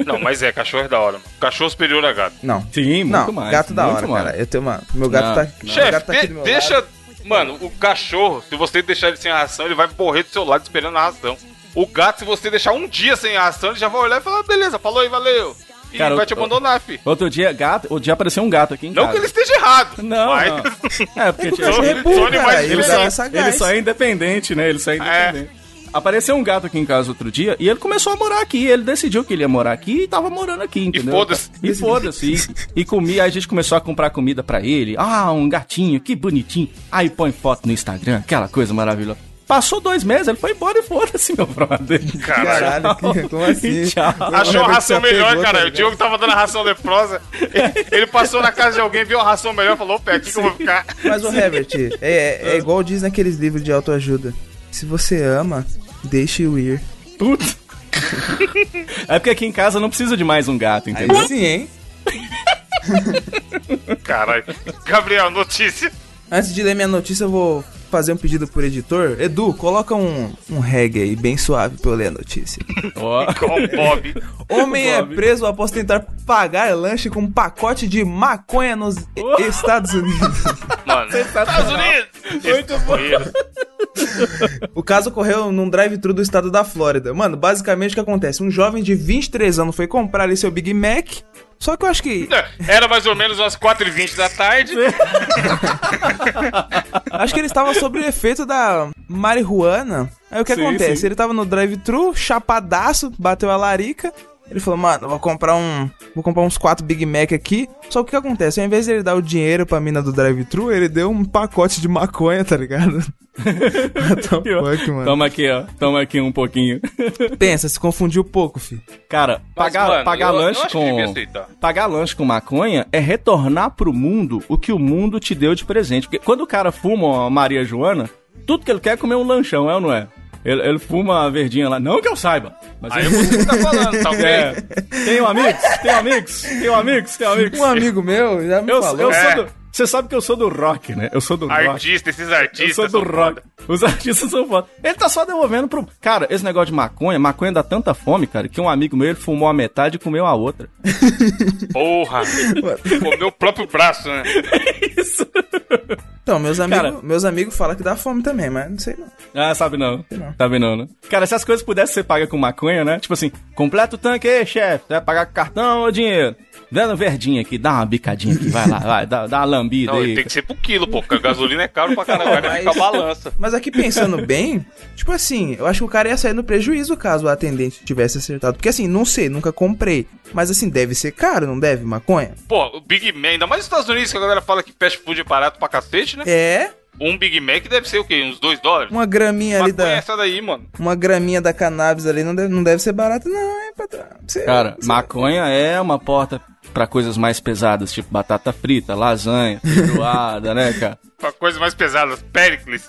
Não, mas é, cachorro é da hora, mano. Cachorro superior a gato. Não. Sim, muito não, mais. gato da hora, mais. cara. Eu tenho, mano, meu gato Não, tá, não. Chefe, gato tá de- deixa. lado. Mano, o cachorro, se você deixar ele sem a ração, ele vai morrer do seu lado esperando a ração. O gato, se você deixar um dia sem a ração, ele já vai olhar e falar, "Ah, beleza, falou aí, valeu. E Cara, vai te abandonar, fi. Outro dia, gato, outro dia apareceu um gato aqui em Não casa. que ele esteja errado. Não, mas... não. É, porque <laughs> O tinha- cachorro é burro, cara. Ele só é ele só é independente, né? Ele só é independente. Apareceu um gato aqui em casa outro dia e ele começou a morar aqui. Ele decidiu que ele ia morar aqui e tava morando aqui, entendeu? foda-se. E foda-se. E, e comia, aí a gente começou a comprar comida pra ele. Ah, um gatinho, que bonitinho. Aí põe foto no Instagram, aquela coisa maravilhosa. Passou dois meses, ele foi embora e foda-se, meu brother. Caralho. Que- como assim? <laughs> Tchau. Achou a ração melhor, apegou, tá cara. o ligado? Diogo tava dando a ração leprosa. Ele, ele passou na casa de alguém, viu a ração melhor e falou: opa, é aqui que eu vou ficar. Mas o Herbert, é, é igual diz naqueles livros de autoajuda. Se você ama, deixe-o ir. Putz. É porque aqui em casa não precisa de mais um gato, Aí entendeu? sim, hein? <laughs> Caralho. Gabriel, notícia. Antes de ler minha notícia, eu vou fazer um pedido por editor. Edu, coloca um, um reggae aí, bem suave pra eu ler a notícia. <laughs> Ó. Com o Bob. <laughs> Homem é Bob. preso após tentar pagar lanche com um pacote de maconha nos Oh. Estados Unidos. Mano, Estados Unidos. Muito bom. O caso ocorreu num drive-thru do estado da Flórida. Mano, basicamente o que acontece? Um jovem de 23 anos foi comprar ali seu Big Mac. Só que eu acho que. Era mais ou menos umas 4h20 da tarde. <laughs> Acho que ele estava sob o efeito da marihuana. Aí o que Sim, acontece? sim. Ele tava no drive-thru, chapadaço, bateu a larica. Ele falou, mano, eu vou comprar um. Vou comprar uns quatro Big Mac aqui. Só que o que acontece? Ao invés de ele dar o dinheiro pra mina do drive-thru, ele deu um pacote de maconha, tá ligado? <laughs> Fuck, mano? Toma aqui, ó. Toma aqui um pouquinho. <laughs> Pensa, se confundiu pouco, fi. Cara, Mas, pagar, mano, pagar eu- eu lanche devia com. aceitar. Pagar lanche com maconha é retornar pro mundo o que o mundo te deu de presente. Porque quando o cara fuma uma Maria Joana, tudo que ele quer é comer um lanchão, é ou não é? Ele, ele fuma a verdinha lá. Não que eu saiba. Mas Aí ele eu vou tá falando, tá ok? <laughs> É. Tenho amigos, tenho amigos, tenho amigos, tenho amigos. Um amigo meu já me Eu, falou. eu É. sou do. Você sabe que eu sou do rock, né? Eu sou do rock. Artista, esses Eu artistas. sou do são rock. foda. Os <laughs> artistas são foda. Ele tá só devolvendo pro. Cara, esse negócio de maconha, maconha dá tanta fome, cara, que um amigo meu ele fumou a metade e comeu a outra. <laughs> Porra. Comeu o próprio braço, né? <laughs> Isso. Então, meus amigos, meus amigos falam que dá fome também, mas não sei não. Ah, sabe não. não. Sabe não, né? Cara, se as coisas pudessem ser pagas com maconha, né? Tipo assim, completa o tanque aí, chefe. Vai pagar com cartão ou dinheiro? Dando verdinha aqui, dá uma bicadinha aqui, vai lá, vai, dá, dá uma lambida Não, aí. tem que ser pro quilo, pô. Porque a gasolina é caro pra caralho. Vai ficar balança. Mas aqui pensando <laughs> bem, tipo assim, eu acho que o cara ia sair no prejuízo caso o atendente tivesse acertado. Porque assim, não sei, nunca comprei. Mas assim, deve ser caro, não deve, maconha? Pô, o Big Mac, ainda mais nos Estados Unidos, que a galera fala que fast food é barato pra cacete, né? É, Um Big Mac deve ser o quê? Uns 2 dólares? uma graminha ali Maconha é da. essa daí, mano. Uma graminha da cannabis ali não deve, não deve ser barato, não, hein, patrão? Você- Cara, você- maconha é uma porta pra coisas mais pesadas, tipo batata frita, lasanha, feijoada, né, cara? <laughs> Pra coisas mais pesadas. Pericles.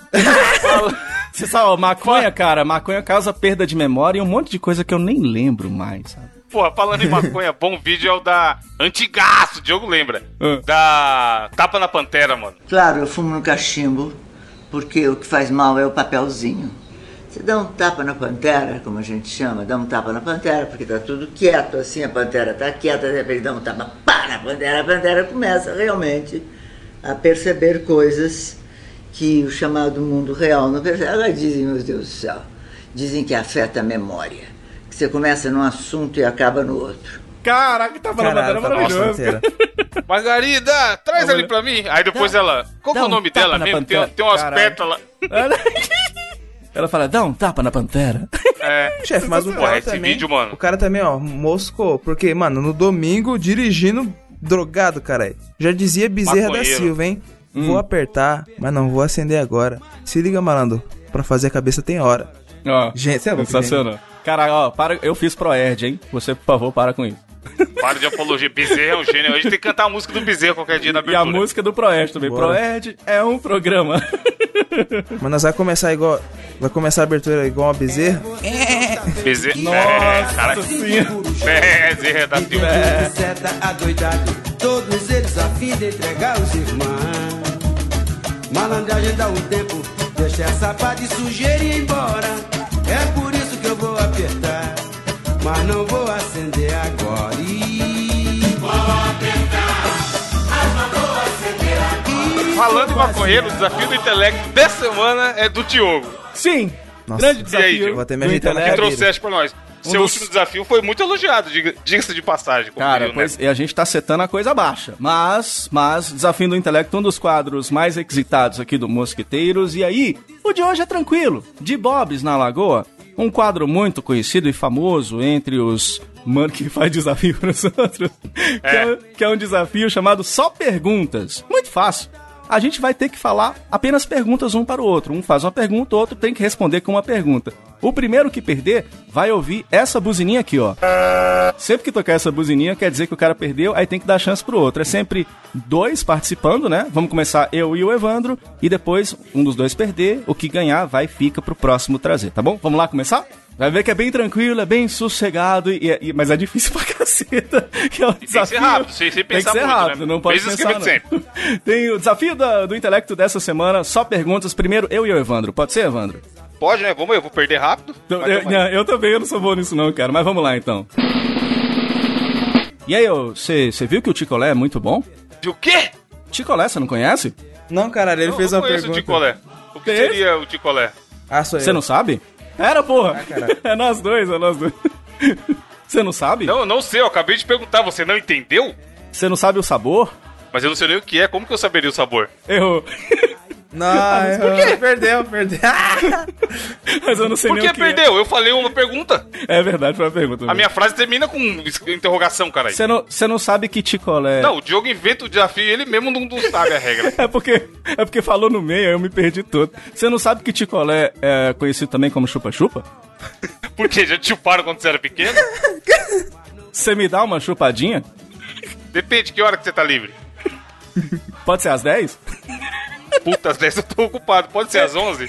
Você sabe, ó, maconha, cara, maconha causa perda de memória e um monte de coisa que eu nem lembro mais, sabe? Porra, falando em <laughs> maconha, bom vídeo é o da Antigaço, o Diogo lembra. Ah. Da Tapa na Pantera, mano. Claro, eu fumo no cachimbo, porque o que faz mal é o papelzinho. Você dá um tapa na pantera, como a gente chama, dá um tapa na pantera, porque tá tudo quieto, assim, a pantera tá quieta, de repente dá um tapa, pá, na pantera, a pantera começa realmente a perceber coisas que o chamado mundo real não percebe. Agora dizem, meu Deus do céu, dizem que afeta a memória, você começa num assunto e acaba no outro. Caraca, tá falando Caralho, era tá maravilhoso. <laughs> Margarida, traz ali pra mim. Aí depois ela. Qual que é o nome dela mesmo? Tem, pantera. tem umas pétalas. <laughs> Ela fala, dá um tapa na pantera. É. <laughs> Chefe, mas o cara esse também, vídeo, mano. o cara também, ó, moscou, porque, mano, no domingo, dirigindo drogado, caralho. Já dizia Bezerra da Maconheiro. Silva, hein? Hum. Vou apertar, mas não vou acender agora. Se liga, malandro, pra fazer a cabeça tem hora. Ó, Gente, é sensacional. Cara, ó, para, eu fiz Proerd, hein? Você, por favor, para com isso. Para de apologia. Bezerra é um gênio. A gente tem que cantar a música do Bezerra qualquer dia na E a abertura. música do Proerd também. Bora. Proerd é um programa. <laughs> Mas nós vai começar igual. Vai começar a abertura igual uma bezerra. <laughs> Bezerra. Nossa É, cara. Bezerra da Tilma. Seta adoidado, todos eles a fim de entregar os irmãos. Malandragem dá um tempo, deixa essa pá de sujeira ir embora. Mas não vou acender agora. Ih, Falando em maconheiro, o desafio do intelecto dessa semana é do Diogo. Sim. Nossa. Grande E aí, desafio. Diogo? Vou até me do ajeitar na Que trouxeste pra nós. Seu dos- último desafio foi muito elogiado, diga- diga-se de passagem. Cara, o pois Neto. e a gente tá setando a coisa baixa. Mas, mas, Desafio do Intelecto, um dos quadros mais requisitados aqui do Mosqueteiros. E aí, o de hoje é tranquilo. De Bobs na Lagoa. Um quadro muito conhecido e famoso entre os mano que faz desafio <laughs> pros outros. Que, é, que é um desafio chamado Só Perguntas. Muito fácil. A gente vai ter que falar apenas perguntas um para o outro. Um faz uma pergunta, o outro tem que responder com uma pergunta. O primeiro que perder vai ouvir essa buzininha aqui, ó. Sempre que tocar essa buzininha, quer dizer que o cara perdeu, aí tem que dar chance pro outro. É sempre dois participando, né? Vamos começar eu e o Evandro, e depois um dos dois perder, o que ganhar vai fica pro próximo trazer, tá bom? Vamos lá começar? Vai ver que é bem tranquilo, é bem sossegado, e, e- mas é difícil <laughs> pra caceta. Que é o tem que ser rápido, sem- sem Tem que pensar ser muito, rápido, né? não pode Mesmo pensar não. <laughs> Tem o desafio da- do intelecto dessa semana, só perguntas. Primeiro, eu e o Evandro. Pode ser, Evandro? Pode, né? Vamos, eu vou perder rápido. Eu, Mas eu- não, eu também, eu não sou bom nisso não, cara. Mas vamos lá, então. E aí, você viu que o Ticolé é muito bom? De o quê? Ticolé, você não conhece? Não, caralho, ele Eu fez não uma conheço o pergunta. Ticolé. O que seria o Ticolé? Ah, sou eu. Você não sabe? Era, porra! caralho. <laughs> é nós dois, é nós dois. <laughs> Você não sabe? Não, eu não sei, eu acabei de perguntar, você não entendeu? Você não sabe o sabor? Mas eu não sei nem o que é, como que eu saberia o sabor? Errou. <laughs> Não, <laughs> errou. perdeu, perdeu. <laughs> Mas eu não sei Por nem que o que perdeu? Eu falei uma pergunta. É. é verdade, foi uma pergunta. A minha frase termina com interrogação, caralho. Você não, você não sabe que Ticolé... Não, o Diogo inventa o desafio e ele mesmo não, não sabe a regra. <laughs> É porque, é porque falou no meio, aí eu me perdi todo. Você não sabe que Ticolé é conhecido também como chupa-chupa? Por quê? Já te chuparam quando você era pequeno? Você me dá uma chupadinha? Depende, que hora que você tá livre? Pode ser às 10? Puta, às 10 eu tô ocupado. Pode ser às 11?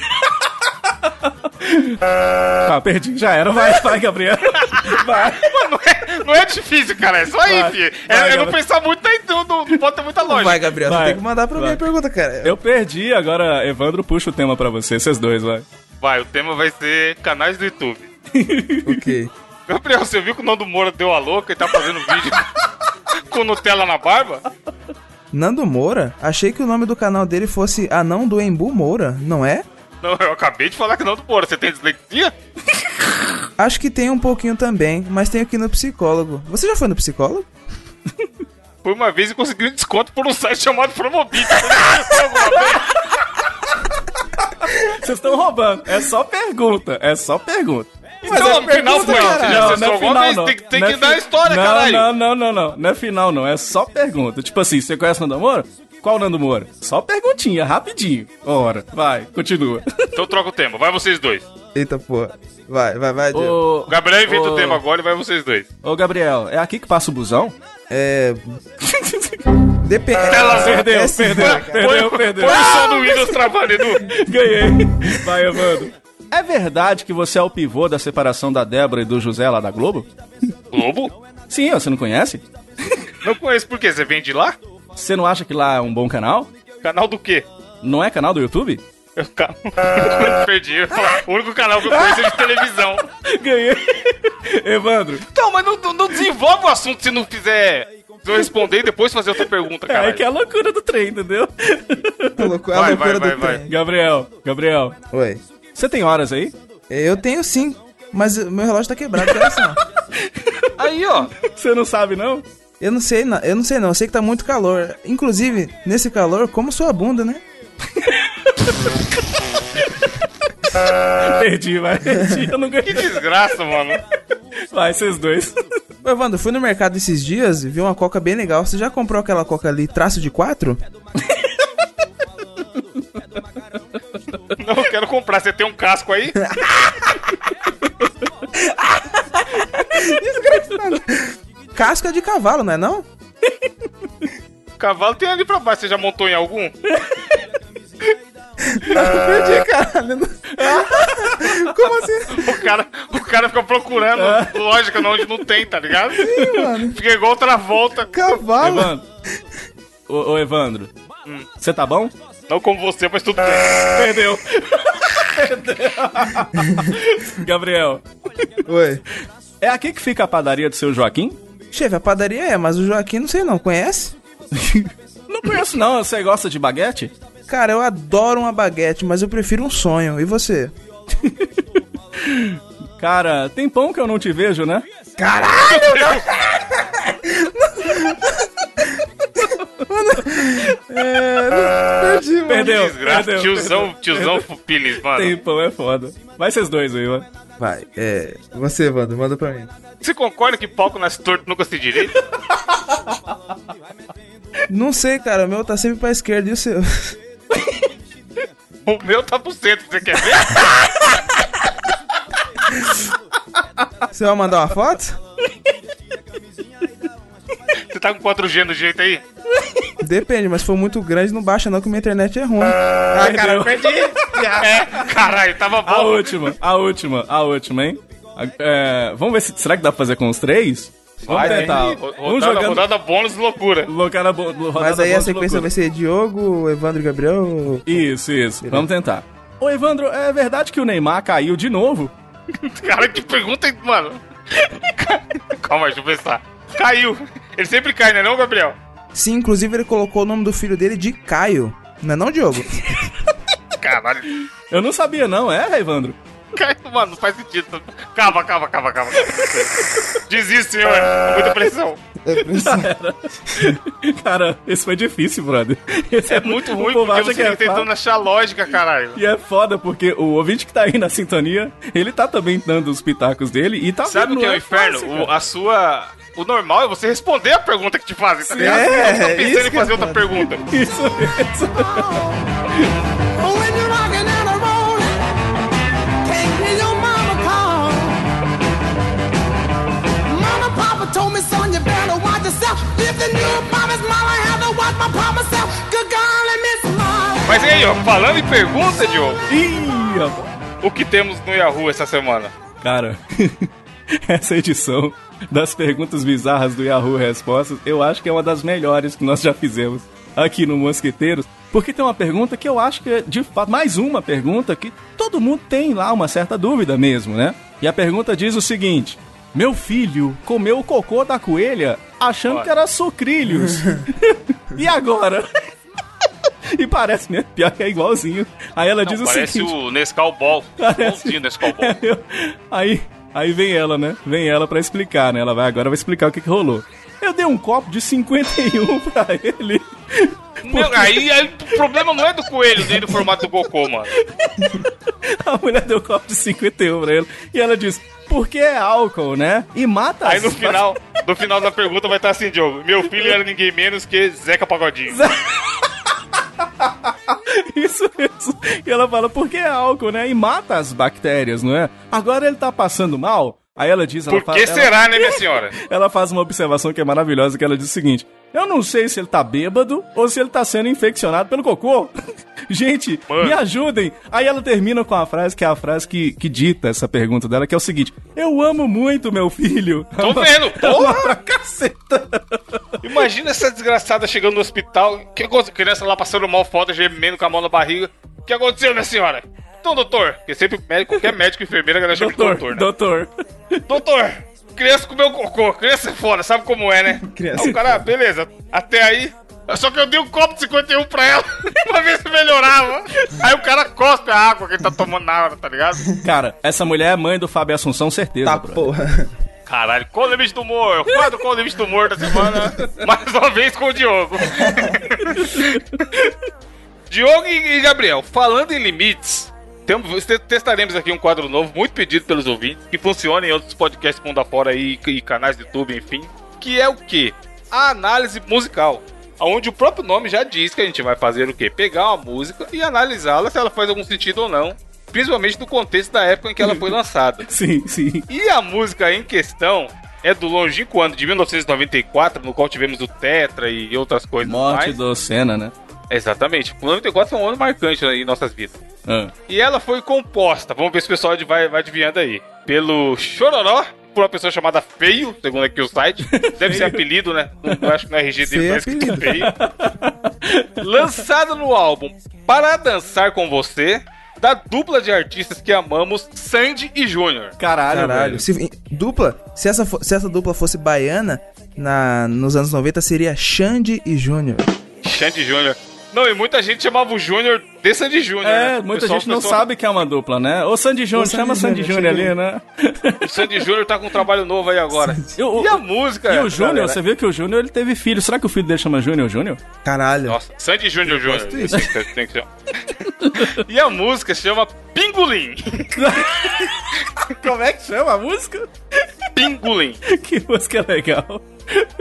Ah, <laughs> perdi, já era. Vai, vai, Gabriel. <laughs> Vai. Não é, não é difícil, cara. É só aí, Vai, filho. vai, É, é não pensar muito, aí não, não, não pode ter muita lógica. Vai, Gabriel, Vai, você tem que mandar pra mim a pergunta, cara. Eu perdi, agora Evandro puxa o tema pra você, vocês dois, vai. Vai, o tema vai ser canais do YouTube. <laughs> Ok. Gabriel, você viu que o Nando Moura deu a louca e tá fazendo vídeo com Nutella na barba? Nando Moura? Achei que o nome do canal dele fosse Anão do Embu Moura, não é? Não, eu acabei de falar que Nando Moura. Você tem dislexia? <laughs> Acho que tem um pouquinho também, mas tenho que ir no psicólogo. Você já foi no psicólogo? <laughs> Por uma vez e consegui um desconto por um site chamado Promobit. <laughs> Vocês estão roubando. É só pergunta, é só pergunta. Então, no final foi. Você já acessou alguma vez? Tem, que- tem Não que é dar a fi- história, não, caralho. Não, não, não, não. Não é final, não. É só pergunta. Tipo assim, você conhece o Nando Moura? Qual Nando Moura? Só perguntinha, rapidinho. Ora, vai, continua. <laughs> Então troca o tema. Vai vocês dois. Eita porra. Vai, vai, vai, Diego. O Gabriel inventa Ô. o tema agora e vai vocês dois. ô, Gabriel, é aqui que passa o busão? É. <laughs> Depende. Ela Perdeu, É sim, perdeu, cara. perdeu, perdeu. Põe o som do Windows travando, Edu. <laughs> Ganhei. Vai, Evandro. É verdade que você é o pivô da separação da Débora e do José lá da Globo? Globo? Sim, você não conhece? Não conheço por quê? Você vem de lá? Você não acha que lá é um bom canal? Canal do quê? Não é canal do YouTube? Eu ca- <laughs> Perdi. O único canal que eu conheço é de televisão. <laughs> Ganhei. Evandro, Então, mas não, não- desenvolve o assunto se não fizer. Se eu responder e depois fazer outra pergunta, é cara. que é a loucura do trem, entendeu? A loucura, a Vai, loucura vai, do vai, trem. Gabriel, Gabriel, Oi. Você tem horas aí? Eu tenho sim, mas meu relógio tá quebrado. <laughs> Aí, ó. Você não sabe, não? Eu não sei, não, eu não sei não, eu sei que tá muito calor. Inclusive, nesse calor, como sua bunda, né? <laughs> Perdi, vai. Perdi, eu não Que ganhei. desgraça, mano. Vai, vocês dois. Ô, Evandro, fui no mercado esses dias e vi uma coca bem legal. Você já comprou aquela coca ali, traço de quatro? <laughs> Não, eu quero comprar. Você tem um casco aí? <laughs> Casca de cavalo, não é não? Cavalo tem ali pra baixo. Você já montou em algum? Perdi, caralho. <laughs> Como assim? O cara, o cara fica procurando lógica onde não tem, tá ligado? mano? Fica igual outra volta. Cavalo. Evandro. Ô, ô, Evandro. Você tá bom? Não como você, mas tudo bem. Perdeu. Perdeu. Gabriel. Oi. É aqui que fica a padaria do seu Joaquim? Chefe, a padaria é, mas o Joaquim não sei não. Conhece? Não conheço não. Você gosta de baguete? Cara, eu adoro uma baguete, mas eu prefiro um sonho. E você? Cara, tem pão que eu não te vejo, né? <laughs> Perdi, mano. Perdeu. Desgraça, perdeu, tiozão, tiozão Pires, mano. Tem pão, é foda. Vai vocês dois aí, mano. Vai, é. Você, Wanda, manda pra mim. Você concorda que palco nasce torto nunca se direito? Não sei, cara, o meu tá sempre pra esquerda e o seu? O meu tá pro centro, você quer ver? Você vai mandar uma foto? Você tá com 4G no jeito aí? Depende, mas se for muito grande, não baixa não, que minha internet é ruim. Ah, cara, eu perdi. <laughs> É, caralho, tava A bom. última, a última, a última, hein? A- é, vamos ver se. Será que dá pra fazer com os três? Vamos Vai, tentar. hein? Um Rodada, jogando. rodada bônus loucura. Colocar na bo- rodada Mas aí a sequência loucura. vai ser Diogo, Evandro e Gabriel. Isso, isso. Vamos tentar. Ô, Evandro, é verdade que o Neymar caiu de novo? <laughs> Cara, que pergunta, hein, mano. <laughs> Calma, deixa eu pensar. Caiu. Ele sempre cai, né não, Gabriel? Sim, inclusive ele colocou o nome do filho dele de Caio. Não é não, Diogo? <laughs> Caralho. Eu não sabia, não, é, Evandro? Mano, não faz sentido. Calma, calma, calma, calma. Desiste, senhor. É Muita pressão. Cara, esse foi difícil, brother. Esse É muito ruim porque você que é tentando fácil. achar lógica, caralho. E é foda porque o ouvinte que tá aí na sintonia, ele tá também dando os pitacos dele e tá Sabe o que é o inferno? fácil, O- cara. a sua. O normal é você responder a pergunta que te fazem, tá ligado? É, Você tá isso pensando em que fazer é outra foda. pergunta. <laughs> Isso mesmo. Told me, son, you better watch yourself. If the new to watch my self. Good Miss. Mas e aí, ó, falando em pergunta, Diogo, Ih, o que temos no Yahoo essa semana? Cara, <laughs> essa edição das perguntas bizarras do Yahoo Respostas, eu acho que é uma das melhores que nós já fizemos aqui no Mosqueteiros. Porque tem uma pergunta que eu acho que é, de fato, mais uma pergunta que todo mundo tem lá uma certa dúvida mesmo, né? E a pergunta diz o seguinte: Meu filho comeu o cocô da coelha achando Olha. que era sucrilhos. <laughs> e agora? e parece, né? Pior que é igualzinho. Aí ela diz Não, o parece seguinte. o Nescau Ball. Parece- Igualzinho o Nescau Ball. <laughs> Eu- aí, aí vem ela, né? Vem ela pra explicar, né? Ela vai agora vai explicar o que, que rolou. Eu dei um copo de 51 <laughs> pra ele. Não, aí, aí o problema não é do coelho nem do formato do cocô, mano. A mulher deu um copo de 51 pra ele. E ela diz, porque é álcool, né? E mata Aí as- no <laughs> final, no final da pergunta vai estar assim, Diogo. Meu filho era ninguém menos que Zeca Pagodinho. <laughs> <laughs> Isso mesmo. E ela fala, porque é álcool, né? E mata as bactérias, não é? Agora ele tá passando mal. Aí ela diz, ela Por que será, né, <laughs> minha senhora? Ela faz uma observação que é maravilhosa, que ela diz o seguinte: Eu não sei se ele tá bêbado ou se ele tá sendo infeccionado pelo cocô. <laughs> Gente, Mano. me ajudem. Aí ela termina com a frase que é a frase que, que dita essa pergunta dela, que é o seguinte: Eu amo muito meu filho. Tô vendo, <laughs> Ama porra! pra caceta. Imagina essa desgraçada chegando no hospital, que? Criança lá passando mal foda, gemendo com a mão na barriga. O que aconteceu, minha senhora? Então, doutor, porque sempre médico, qualquer médico e enfermeira, galera chama de Doutor, doutor, né? doutor. Doutor, criança comeu cocô, criança é foda, sabe como é, né? Criança Aí o cara, beleza, até aí. Só que eu dei um copo de 51 pra ela, <laughs> pra ver se melhorava. Aí o cara cospe a água que ele tá tomando na hora, tá ligado? Cara, essa mulher é mãe do Fábio Assunção, certeza. Tá, brother. porra. Caralho, qual o limite do humor? O quadro Qual o limite do humor da semana? Mais uma vez com o Diogo. <laughs> Diogo e e Gabriel, falando em limites, temos, te- testaremos aqui um quadro novo, muito pedido pelos ouvintes, que funciona em outros podcasts mundo afora aí, e canais do YouTube, enfim. Que é o quê? A análise musical. Onde o próprio nome já diz que a gente vai fazer o quê? Pegar uma música e analisá-la se ela faz algum sentido ou não. Principalmente no contexto da época em que ela foi <laughs> lançada. Sim, sim. E a música em questão é do longínquo ano de 1994, no qual tivemos o Tetra e outras coisas Morte mais. do Senna, né? Exatamente. O 94 foi um ano marcante em nossas vidas. Ah. E ela foi composta, vamos ver se o pessoal vai, vai adivinhando aí, pelo Chororó, por uma pessoa chamada Feio, segundo aqui o site. Deve ser apelido, né? Não, eu acho que no RG dele tá escrito Feio. Lançado no álbum Para Dançar Com Você, da dupla de artistas que amamos, Sandy e Júnior. Caralho, Caralho. Se, dupla, se essa, se essa dupla fosse baiana, na, nos anos 90 seria Xande e Júnior. Sandy Júnior. Não, e muita gente chamava o Júnior de Sandy Júnior. É, né? Muita gente não sabe que é uma dupla, né? Ô Sandy Júnior, chama Sandy Júnior, Júnior ali, né? O Sandy Júnior tá com um trabalho novo aí agora. <laughs> E o- E a música? E o Júnior, você viu que o Júnior ele teve filho. Será que o filho dele chama Júnior Júnior? Caralho. Nossa, Sandy Júnior Júnior. Tem que-. <laughs> E a música chama Pingolim. <laughs> Como é que chama a música? Pingolim. que música legal.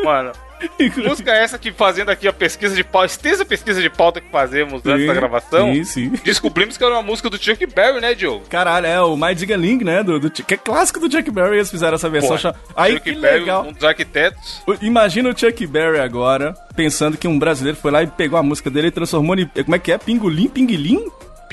Mano, <laughs> música essa que fazendo aqui a pesquisa de pauta, extensa pesquisa de pauta que fazemos antes da gravação, Sim, sim. <laughs> descobrimos que era uma música do Chuck Berry, né, Diogo? Caralho, é o My Diga Ling, né? Do, do, que é clássico do Chuck Berry, eles fizeram essa versão. Porra, Aí Chuck que Berry, legal. um dos arquitetos. Imagina o Chuck Berry agora, pensando que um brasileiro foi lá e pegou a música dele e transformou em. Como é que é? Pingolim? Pinguilim?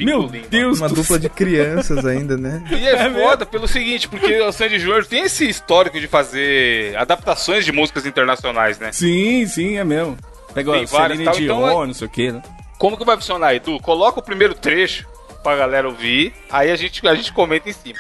Meu Deus Uma do dupla de crianças ainda, né? <laughs> E é, foda pelo seguinte, porque o Sandy Júnior tem esse histórico de fazer adaptações de músicas internacionais, né? Sim, sim, é mesmo. Pegou Tem a várias, Celine tal, Dion, então é- não sei o que, né? Como que vai funcionar, Edu? Coloca o primeiro trecho pra galera ouvir, aí a gente, a gente comenta em cima.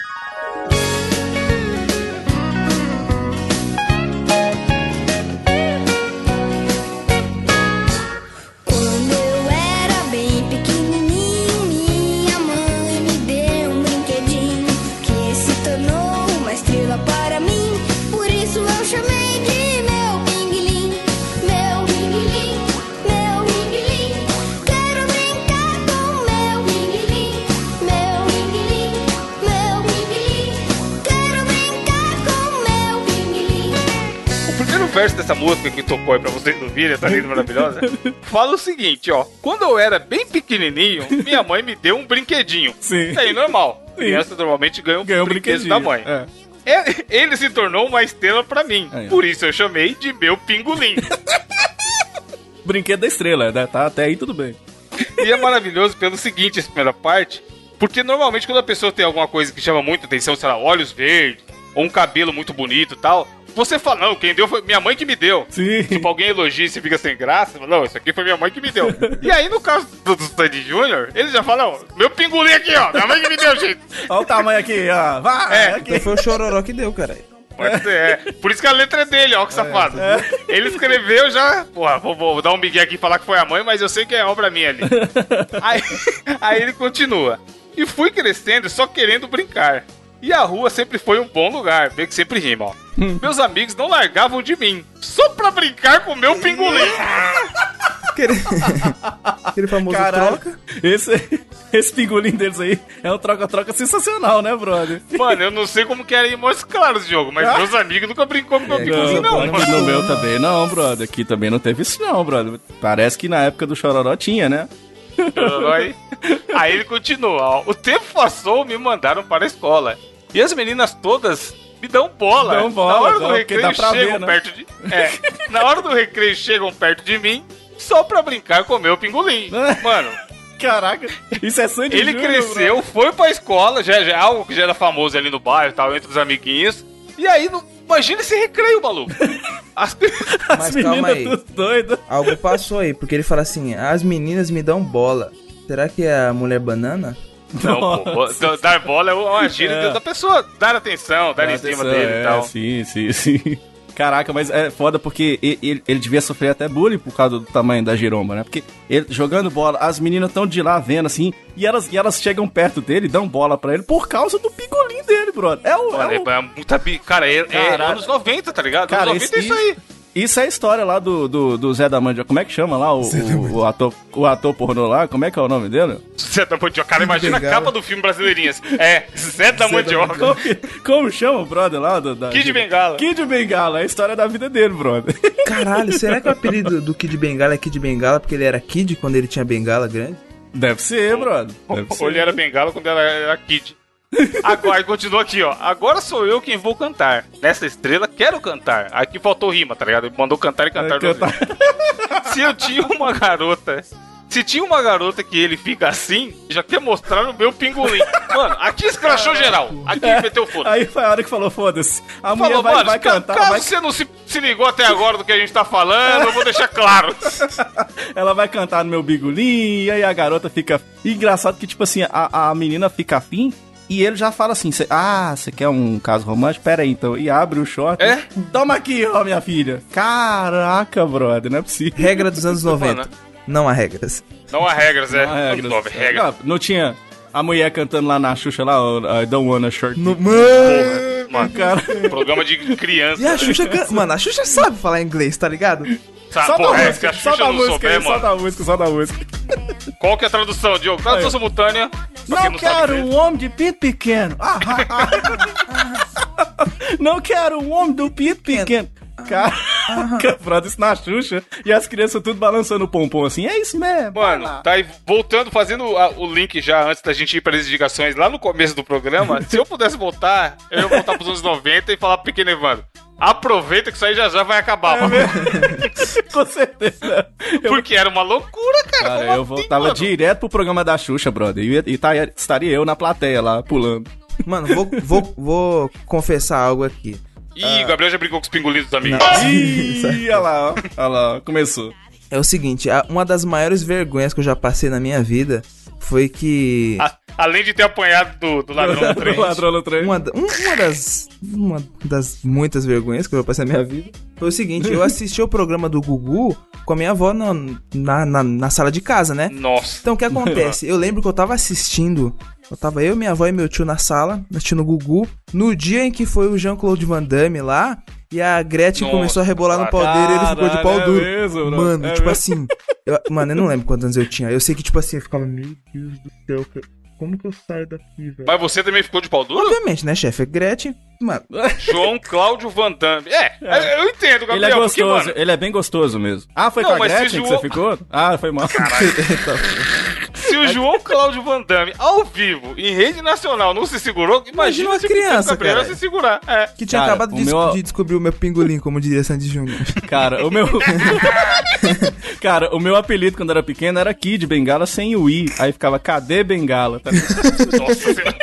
Primeiro verso dessa música que tocou aí pra vocês ouvirem, essa linda maravilhosa, <laughs> fala o seguinte, ó. Quando eu era bem pequenininho, minha mãe me deu um brinquedinho. Sim. Isso aí, normal. Criança normalmente ganha um Ganhou um brinquedo brinquedinho. da mãe. É. É, Ele se tornou uma estrela pra mim. Aí. Por isso eu chamei de meu pingolim. <laughs> Brinquedo da estrela, né? Tá, até aí tudo bem. E é maravilhoso pelo seguinte, essa primeira parte, porque normalmente quando a pessoa tem alguma coisa que chama muita atenção, sei lá, olhos verdes, ou um cabelo muito bonito e tal, você fala, não, quem deu foi minha mãe que me deu. Sim. Tipo, alguém elogia e você fica sem graça, não, isso aqui foi minha mãe que me deu. <laughs> e aí, no caso do, do Sandy Júnior, ele já fala, não, meu pingolim aqui, ó, minha mãe que me deu, gente. <laughs> Olha o tamanho aqui, ó. Vai, É, aqui. Então foi o Chororó que deu, cara. Pode ser, é. Por isso que a letra é dele, ó, que safado. Ele escreveu já. Porra, vou, vou dar um migué aqui e falar que foi a mãe, mas eu sei que é obra minha ali. <laughs> aí, aí ele continua. E fui crescendo só querendo brincar. E a rua sempre foi um bom lugar. Vê que sempre rima, ó. <laughs> Meus amigos não largavam de mim. Só pra brincar com o meu pingolim. <laughs> Aquele, <laughs> Aquele famoso Caralho. troca. Esse, esse pingolim deles aí é um troca-troca sensacional, né, brother? Mano, eu não sei como que era ir mais claro esse jogo, mas meus amigos nunca brincou com o meu pingolim, não. aqui no meu também não, brother. Aqui também não teve isso não, brother. Parece que na época do Chororó tinha, né? Aí, aí ele continua, ó. O tempo passou, me mandaram para a escola. E as meninas todas me dão bola. Dão bola, na hora do recreio chegam ver, né? perto de. É. Na hora do recreio chegam perto de mim só pra brincar com o meu pingolim. <laughs> Mano, Caraca, isso é Sandy ele Júnior, cresceu, foi pra escola, já, já algo que já era famoso ali no bairro e tal, entre os amiguinhos. E aí, não- imagina esse recreio, maluco. As- <laughs> As Mas calma aí. doidas. Algo passou aí, porque ele fala assim: as meninas me dão bola. Será que é a mulher banana? Não, pô, bo- dar bola é uma gíria É. da pessoa, dar atenção, dar em cima dele é, e tal. Sim, sim, sim. Caraca, mas é foda porque ele, ele, devia sofrer até bullying por causa do tamanho da giromba, né? Porque ele jogando bola, as meninas estão de lá vendo assim, e elas, e elas chegam perto dele, dão bola pra ele por causa do pingolim dele, brother. É o. Mano, é o... é bi- Cara, é, é anos 90, tá ligado? Cara, anos 90 é isso aí. Isso é a história lá do, do, do Zé da Mandioca. Como é que chama lá o, o, o ator, o ator pornô lá? Como é que é o nome dele? Zé da Mandioca. Cara, imagina a capa do filme Brasileirinhas. É, Zé da Mandioca. Como, como chama o brother lá? Do, da, Kid Bengala. Kid Bengala, é a história da vida dele, brother. <laughs> Caralho, será que o apelido do Kid Bengala é Kid Bengala porque ele era Kid quando ele tinha bengala grande? Deve ser, brother. Deve Ou ser. ele era bengala quando ela era kid. Agora, continua aqui, ó. Agora sou eu quem vou cantar. Nessa estrela, quero cantar. Aqui faltou rima, tá ligado? Ele mandou cantar e cantar. Duas cantar. Se eu tinha uma garota Se tinha uma garota que ele fica assim, já quer mostrar no meu pingolim. Mano, aqui escrachou geral. Aqui meteu foda. Aí foi a hora que falou, foda-se. A mulher Falou, vai, mano, vai ca- cantar, caso vai- você não se, se ligou até agora do que a gente tá falando, eu vou deixar claro. <laughs> ela vai cantar no meu bigolim, e aí a garota fica... E engraçado que, tipo assim, a, a menina fica afim, e ele já fala assim, ah, você quer um caso romântico? Pera aí, então. E abre o short. É? Toma aqui, ó, minha filha. Caraca, brother, não é possível. Regra dos anos 90. Mano. Não há regras. Não há regras, é. Não há regras. Nove regras. Não, não tinha a mulher cantando lá na Xuxa lá, I don't wanna short. No-. Mano. Mano, Cara, programa de criança. E a né? Xuxa, can- mano, a Xuxa sabe falar inglês, tá ligado? Tá, solta porra, a é, música, Xuxa solta a não música, souber, aí, mano. solta a música, solta a música. Qual que é a tradução, Diogo? Tradução simultânea. Não sabe quero um homem de pinto pequeno. Ah, ah, ah. <laughs> Não quero um homem do pinto pequeno. Caraca, <laughs> brother, isso na Xuxa. E as crianças tudo balançando o pompom assim. É isso mesmo. Mano, tá aí voltando, fazendo a- o link já antes da gente ir para as indicações lá no começo do programa. <laughs> se eu pudesse voltar, eu ia voltar pros anos 90 e falar pro pequeno Evandro. Aproveita que isso aí já já vai acabar, mano. <laughs> Com certeza. Porque era uma loucura, cara. cara, Como eu assim, voltava mano? direto pro programa da Xuxa, brother. E, e tá- estaria eu na plateia lá, pulando. Mano, vou, vou, vou confessar algo aqui. Ih, o Gabriel já brincou com os pingolinhos dos amigos. Ih, olha lá, ó. Olha lá, começou. É o seguinte, uma das maiores vergonhas que eu já passei na minha vida foi que. A- Além de ter apanhado do, do ladrão <laughs> trem. No trem. Uma, um- uma das. Uma das muitas vergonhas que eu já passei na minha vida foi o seguinte: eu assisti o programa do Gugu com a minha avó na, na, na, na sala de casa, né? Nossa. Então o que acontece? Eu lembro que eu tava assistindo. Eu tava eu, minha avó e meu tio na sala, assistindo o Gugu. No dia em que foi o Jean-Claude Van Damme lá, e a Gretchen Nossa, começou a rebolar no cara. pau dele e ele ficou de pau Caralho, é duro. mesmo, bro? mano, É tipo mesmo? assim. eu- mano, eu não lembro quantos anos eu tinha. Eu sei que, tipo assim, eu ficava, meu Deus do céu, como que eu saio daqui, velho? Mas você também ficou de pau duro? Obviamente, né, chefe? Gretchen, mano. João Cláudio Van Damme. É, eu entendo, Gabriel. Ele é porque, gostoso, mano, ele é bem gostoso mesmo. Ah, foi Não, com a Gretchen que você ficou? Ah, foi mal. <laughs> se o João Cláudio Van Damme, ao vivo, em rede nacional, não se segurou, imagina, Imagina uma se criança, o cara. se segurar. É. Que tinha Cara, acabado de, meu- de descobrir o meu pingolim, como diria Sandy Júnior. <laughs> Cara, o meu. <laughs> Cara, o meu apelido quando era pequeno era Kid Bengala sem o I. Aí ficava Cadê Bengala? Tá? <laughs> Nossa senhora.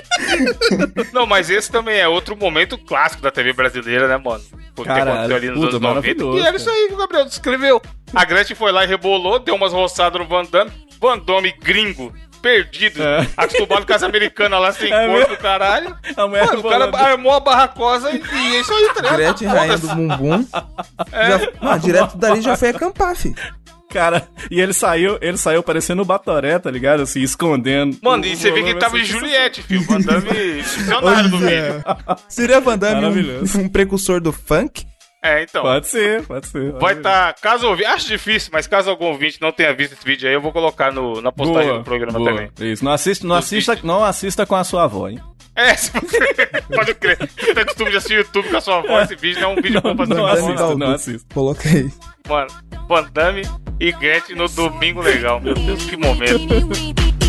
Não, mas esse também é outro momento clássico da TV brasileira, né, mano? Porque Cara, aconteceu ali nos puta, anos 90. maravilhoso, E era isso aí que o Gabriel descreveu. A Gretchen foi lá e rebolou, deu umas roçadas no Van Damme. Van Damme gringo, perdido, É. acostumado com as americanas lá sem <laughs> É corpo, mesmo? caralho. A mulher Mano, o cara armou a barracosa e, e é isso aí, tá ligado? Gretchen, rainha do bumbum. <laughs> Já, mano, direto dali já foi acampar, fi. Cara, e ele saiu, ele saiu parecendo o Batoré, tá ligado? Assim, escondendo. Mano, e você vê que ele tava de Juliette, filho. Van Damme, funcionário do vídeo. Seria Van Damme um, um precursor do funk? É, então. Pode ser, pode ser. Vai estar, caso ouvinte, acho difícil, mas caso algum ouvinte não tenha visto esse vídeo aí, eu vou colocar no, na postagem Boa, do programa boa. também. Isso, não assista, não assista, não assista com a sua avó, hein? É, se você <laughs> pode crer. Você tem costume de assistir YouTube com a sua avó, esse vídeo não é um vídeo bom pra não avó, assista, não. não assista. Coloquei. Mano, Van Damme e Gretchen no Domingo Legal. Meu Deus, que momento.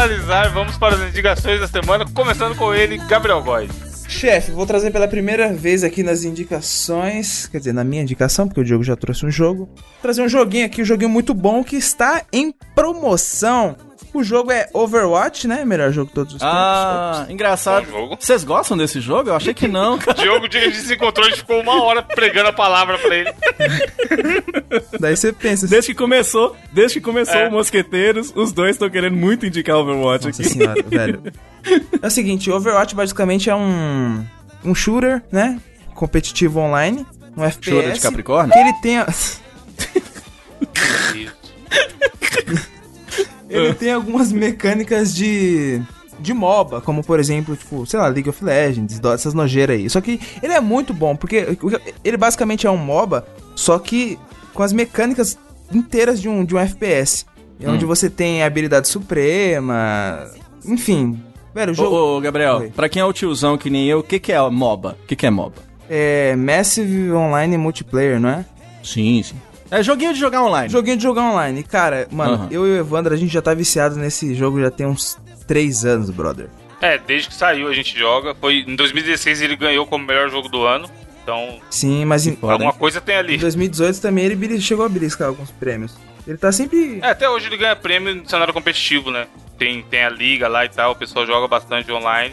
Finalizar, vamos para as indicações da semana, começando com ele, Gabriel Góes. Chefe, vou trazer pela primeira vez aqui nas indicações, quer dizer, na minha indicação, porque o Diogo já trouxe um jogo. Vou trazer um joguinho aqui, um joguinho muito bom que está em promoção. O jogo é Overwatch, né? Melhor jogo de todos os Ah, engraçado. Vocês gostam desse jogo? Eu achei que não, cara. Diogo, dia que a gente se encontrou, a gente ficou uma hora pregando a palavra pra ele. tempos. <laughs> Daí você pensa assim, Desde que começou, desde que começou É. o Mosqueteiros, os dois estão querendo muito indicar Overwatch Nossa aqui. senhora, <laughs> velho. É o seguinte, Overwatch basicamente é um um shooter, né? Competitivo online, um FPS. Shooter de Capricórnio? Que ele tem a- <laughs> ele tem algumas mecânicas de de MOBA, como por exemplo, tipo, sei lá, League of Legends, essas nojeiras aí. Só que ele é muito bom, porque ele basicamente é um MOBA, só que com as mecânicas inteiras de um, de um FPS. É Hum. Onde você tem a habilidade suprema, enfim. Velho, o jogo... Ô, ô, Gabriel, Oi. pra quem é o tiozão que nem eu, o que, que é MOBA? O que, que é MOBA? É Massive Online Multiplayer, não é? Sim, sim. É joguinho de jogar online. Joguinho de jogar online. Cara, mano, Aham. eu e o Evandro, a gente já tá viciado nesse jogo já tem uns 3 anos, brother. É, desde que saiu a gente joga. Foi em 2016 ele ganhou como melhor jogo do ano. Então, Sim, mas em, Foda, alguma hein? coisa tem em ali. 2018 também ele chegou a beliscar alguns prêmios. Ele tá sempre. É, até hoje ele ganha prêmio no cenário competitivo, né? Tem, tem a liga lá e tal, o pessoal joga bastante online.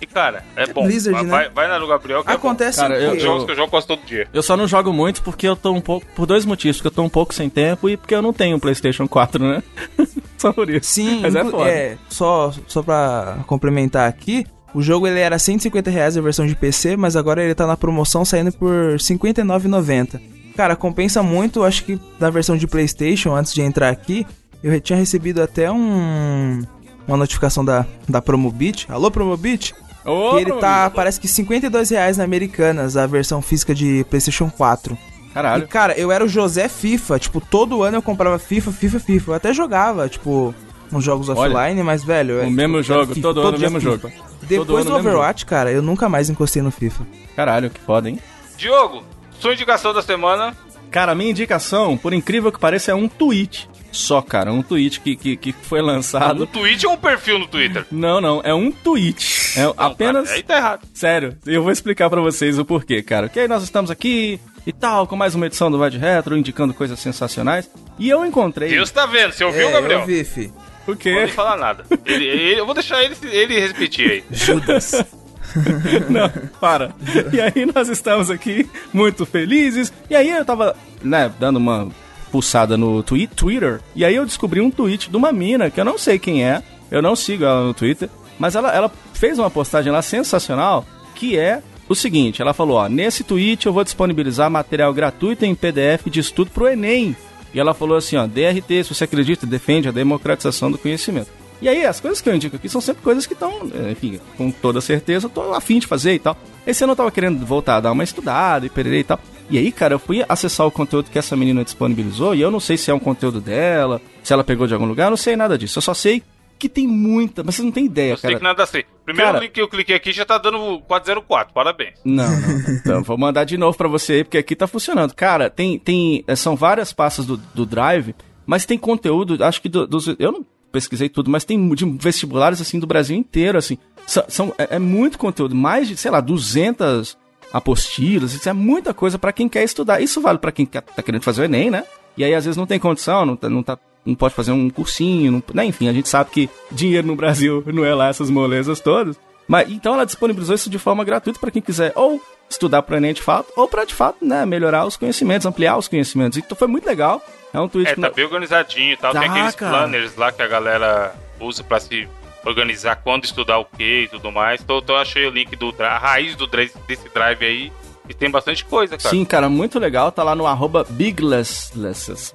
E, cara, é bom. Blizzard, vai, né? vai, vai na do Gabriel que Acontece Cara, o eu- é quê? Os jogos que eu jogo quase todo dia. Eu só não jogo muito porque eu tô um pouco. Por dois motivos. Porque eu tô um pouco sem tempo e porque eu não tenho um PlayStation 4, né? <laughs> só por isso. Sim, Mas é foda. só, só pra complementar aqui, o jogo ele era 150 reais a versão de PC, mas agora ele tá na promoção saindo por R$ 59,90. Cara, compensa muito, acho que na versão de Playstation, antes de entrar aqui, eu tinha recebido até um uma notificação da, da Promobit. Alô, Promobit? Ô, que ele tá, amigo. parece que 52 reais na Americanas, a versão física de Playstation 4. E, Caralho. cara, eu era o José FIFA. Tipo, todo ano eu comprava FIFA, FIFA, FIFA. Eu até jogava, tipo, uns jogos Olha, offline, mas, velho. eu- o mesmo eu era jogo, FIFA, todo ano o mesmo FIFA. jogo. Depois Todo do Overwatch, cara, eu nunca mais encostei no FIFA. Caralho, que foda, hein? Diogo, sua indicação da semana. Cara, a minha indicação, por incrível que pareça, é um tweet. Só, cara, um tweet que, que, que foi Um lançado. tweet ou um perfil no Twitter? Não, não, é um tweet. É Não, apenas. cara, aí tá errado. Sério, eu vou explicar pra vocês o porquê, cara. Que aí nós estamos aqui e tal, com mais uma edição do Vai de Retro, indicando coisas sensacionais. E eu encontrei. Deus tá vendo, você ouviu, é, Gabriel? eu vi, fi. O Não quê? pode falar nada. Ele- ele- eu vou deixar ele, ele repetir aí. <laughs> Judas. <laughs> Não, para. E aí nós estamos aqui muito felizes. E aí eu tava, né, dando uma pulsada no twi Twitter. E aí eu descobri um tweet de uma mina que eu não sei quem é. Eu não sigo ela no Twitter. Mas ela, ela fez uma postagem lá sensacional que é o seguinte: ela falou, ó, nesse tweet eu vou disponibilizar material gratuito em PDF de estudo pro Enem. E ela falou assim, ó, DRT, se você acredita, defende a democratização do conhecimento. E aí, as coisas que eu indico aqui são sempre coisas que estão, enfim, com toda certeza, eu tô afim de fazer e tal. Esse ano eu tava querendo voltar a dar uma estudada e pererei e tal. E aí, cara, eu fui acessar o conteúdo que essa menina disponibilizou e eu não sei se é um conteúdo dela, se ela pegou de algum lugar, eu não sei nada disso. Eu só sei que tem muita, mas você não tem ideia, Eu sei cara. que nada sei. Primeiro Cara- link que eu cliquei aqui já tá dando 404, parabéns. Não, não. Então, vou mandar de novo pra você aí, porque aqui tá funcionando. Cara, tem, tem, eh, são várias pastas do, do Drive, mas tem conteúdo, acho que do- dos, eu não pesquisei tudo, mas tem de vestibulares, assim, do Brasil inteiro, assim. São, são- é, é muito conteúdo, mais de, sei lá, 200 apostilas, isso é muita coisa pra quem quer estudar. Isso vale pra quem tá querendo fazer o Enem, né? E aí, às vezes, não tem condição, não tá, não tá não pode fazer um cursinho, não, né? enfim, a gente sabe que dinheiro no Brasil <laughs> não é lá essas molezas todas. Mas então ela disponibilizou isso de forma gratuita para quem quiser ou estudar para Enem de fato, ou para de fato, né, melhorar os conhecimentos, ampliar os conhecimentos. Então foi muito legal. É um tweet É, que tá bem organizadinho e tal. Tá, Tem aqueles cara. planners lá que a galera usa pra se organizar quando estudar o que e tudo mais. Então, então eu achei o link do a raiz do drive, desse drive aí. E tem bastante coisa, cara. Sim, cara, muito legal. Tá lá no arroba Bigless.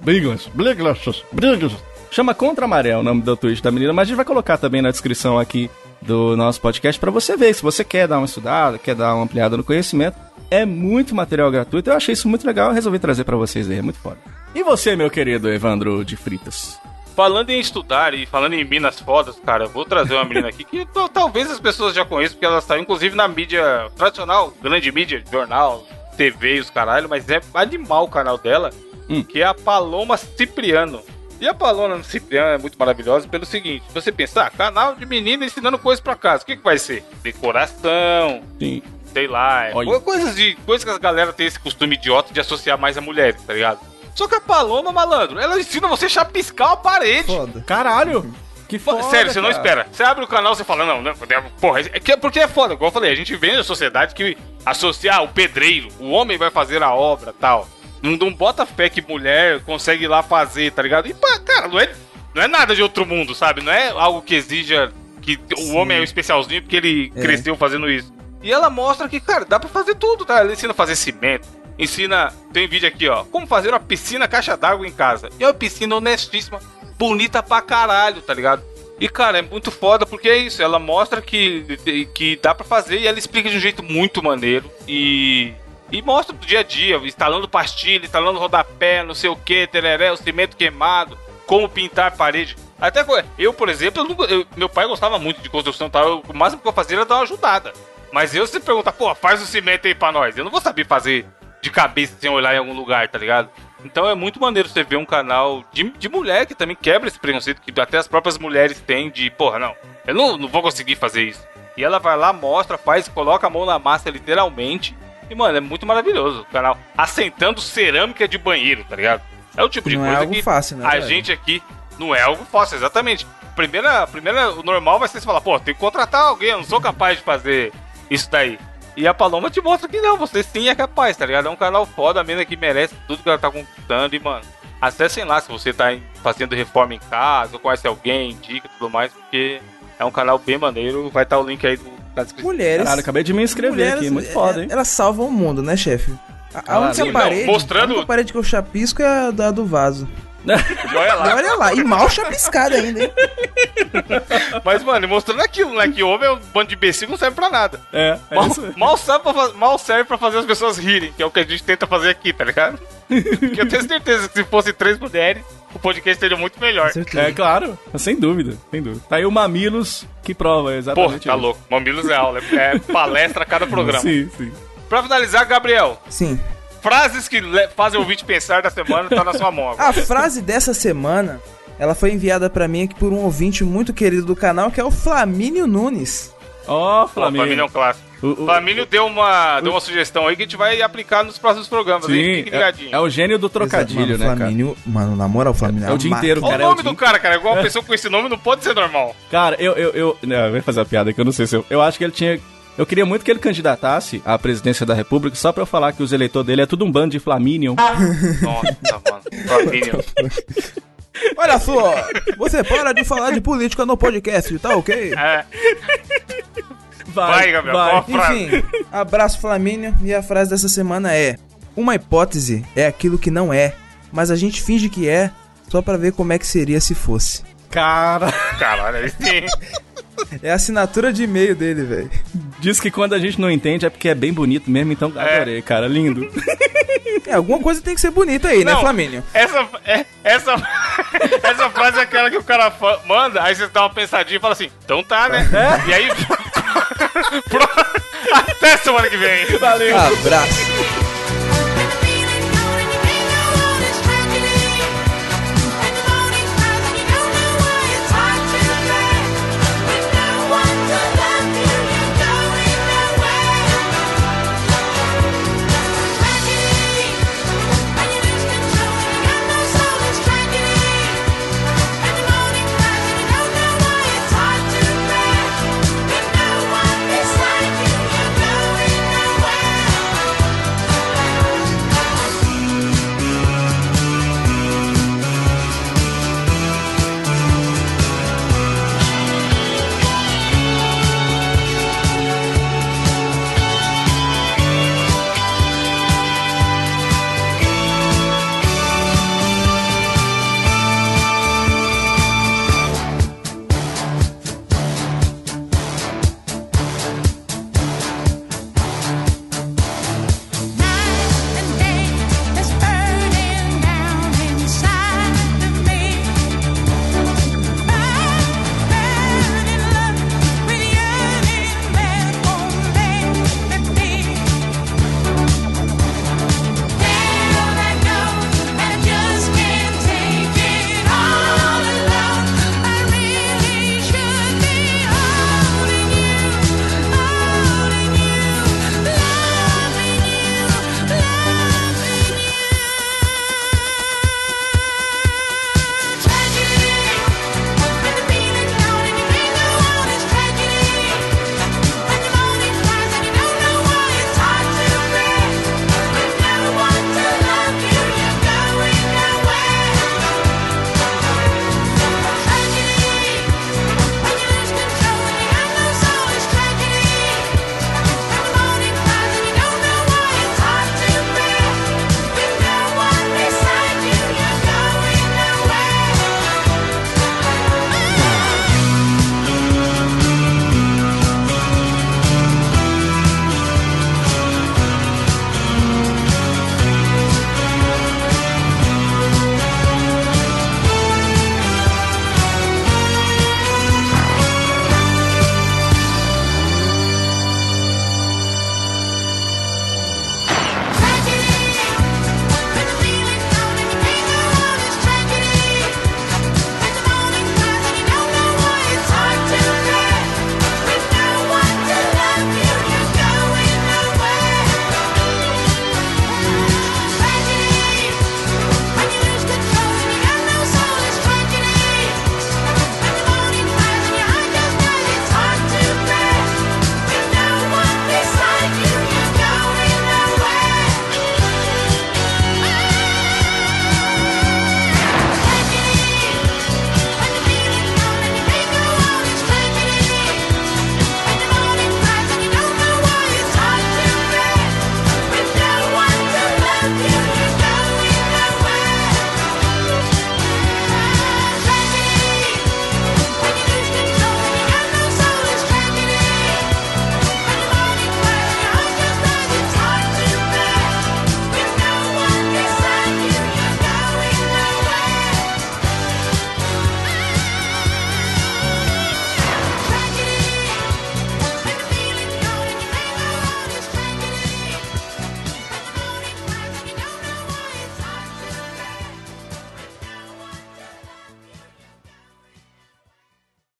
Bigless. Bigless. Bigless. Chama Contra Maré o nome do tweet da menina, mas a gente vai colocar também na descrição aqui do nosso podcast pra você ver. Se você quer dar uma estudada, quer dar uma ampliada no conhecimento, é muito material gratuito. Eu achei isso muito legal e resolvi trazer pra vocês aí. É muito foda. E você, meu querido Evandro de Fritas? Falando em estudar e falando em minas fodas, cara, eu vou trazer uma menina aqui que <laughs> talvez as pessoas já conheçam, porque ela saiu inclusive na mídia tradicional, grande mídia, jornal, TV e os caralho, mas é animal o canal dela, Hum. que é a Paloma Cipriano. E a Paloma Cipriano é muito maravilhosa pelo seguinte: você pensa, ah, canal de menina ensinando coisas pra casa, o que, que vai ser? Decoração, Sim. sei lá, é coisas de coisas que as galera tem esse costume idiota de associar mais a mulheres, tá ligado? Só que a Paloma, malandro, ela ensina você a chapiscar a parede. Foda. Caralho! Que foda, Sério, você não espera. Você abre o canal e fala, não, não, porra, é que- porque é foda, igual eu falei, a gente vem da sociedade que associa ah, o pedreiro, o homem vai fazer a obra tal. Não, não bota fé que mulher consegue ir lá fazer, tá ligado? E, pá, cara, não é, não é nada de outro mundo, sabe? Não é algo que exija que o homem é o especialzinho porque ele É. cresceu fazendo isso. E ela mostra que, cara, dá pra fazer tudo, tá? Ela ensina a fazer cimento, ensina. Tem vídeo aqui, ó. Como fazer uma piscina caixa d'água em casa. E é uma piscina honestíssima, bonita pra caralho, tá ligado? E, cara, é muito foda porque é isso. Ela mostra que, que dá pra fazer e ela explica de um jeito muito maneiro. E. E mostra do dia a dia, instalando pastilha, instalando rodapé, não sei o que, tereré, o cimento queimado, como pintar parede. Até eu, por exemplo, eu nunca- eu- meu pai gostava muito de construção tal. eu- o máximo que eu fazia era dar uma ajudada. Mas eu se perguntar, pô, faz o cimento aí pra nós. Eu não vou saber fazer de cabeça sem olhar em algum lugar, tá ligado? Então é muito maneiro você ver um canal de, de mulher que também quebra esse preconceito que até as próprias mulheres têm de, porra, não, eu não, não vou conseguir fazer isso. E ela vai lá, mostra, faz, coloca a mão na massa literalmente. E, mano, é muito maravilhoso o canal. Assentando cerâmica de banheiro, tá ligado? É o tipo de Não é coisa algo que fácil, né, a velho? gente aqui não é algo fácil, exatamente. Primeira, primeira, o normal vai ser você falar, pô, tem que contratar alguém, eu não sou capaz de fazer isso daí. E a Paloma te mostra que não, você sim é capaz, tá ligado? É um canal foda, a mina que merece tudo que ela tá conquistando. E, mano, acessem lá se você tá fazendo reforma em casa, ou conhece alguém, indica e tudo mais, porque é um canal bem maneiro. Vai estar o link aí do, na descrição. Mulheres. Caralho, acabei de me inscrever mulheres, aqui, muito é, foda, hein? Elas salvam o mundo, né, chefe? A, a única Sim, não, parede. mostrando- A única parede que eu chapisco é a da do vaso. E olha E lá. olha lá, e mal chapiscada ainda, hein? Mas, mano, mostrando aquilo, né? Que homem é um bando de imbecil não serve pra nada. É, é Mal, mal, sabe pra mal serve pra fazer as pessoas rirem, que é o que a gente tenta fazer aqui, tá ligado? Porque eu tenho certeza que se fosse três mulheres, o podcast seria muito melhor. É claro, sem dúvida, sem dúvida. Tá aí o Mamilos que prova Porra, exatamente tá isso. louco. Mamilos é aula, é palestra a cada <laughs> programa. Sim, sim. Pra finalizar, Gabriel, Sim. Frases que fazem o ouvinte pensar da semana tá na sua mão. agora. A frase dessa semana, ela foi enviada pra mim aqui por um ouvinte muito querido do canal, que é o Flamínio Nunes. Ó, Ó, Flamínio é um clássico. O- o- Flamínio deu uma, deu uma sugestão aí que a gente vai aplicar nos próximos programas. hein? Sim, Fique é, ligadinho. é o gênio do trocadilho, mano, né, cara? Flamínio, Mano, na moral, o Flamínio É o dia inteiro, Olha cara. o é nome dia do cara, cara. Igual uma pessoa com esse nome não pode ser normal. Cara, eu, eu, eu. Não, eu vou fazer a piada que eu não sei se eu. Eu acho que ele tinha. Eu queria muito que ele candidatasse à presidência da República só pra eu falar que os eleitores dele é tudo um bando de Flaminion. <laughs> Nossa, mano. Flamínio. <laughs> Olha só, você para de falar de política no podcast, tá ok? É, Vai, Gabriel, qual a frase? Enfim, abraço Flamínio e a frase dessa semana é: Uma hipótese é aquilo que não é, mas a gente finge que é só pra ver como é que seria se fosse. Cara, caralho, aí sim. <laughs> É a assinatura de e-mail dele, velho. diz que quando a gente não entende é porque é bem bonito mesmo, então adorei, cara. Lindo. É, alguma coisa tem que ser bonita aí, né, Não. Flamínio? Essa, é, essa, <laughs> essa frase é aquela que o cara manda, aí você dá uma pensadinha e fala assim, então tá, né? E aí. <laughs> Até semana que vem. Valeu. Abraço.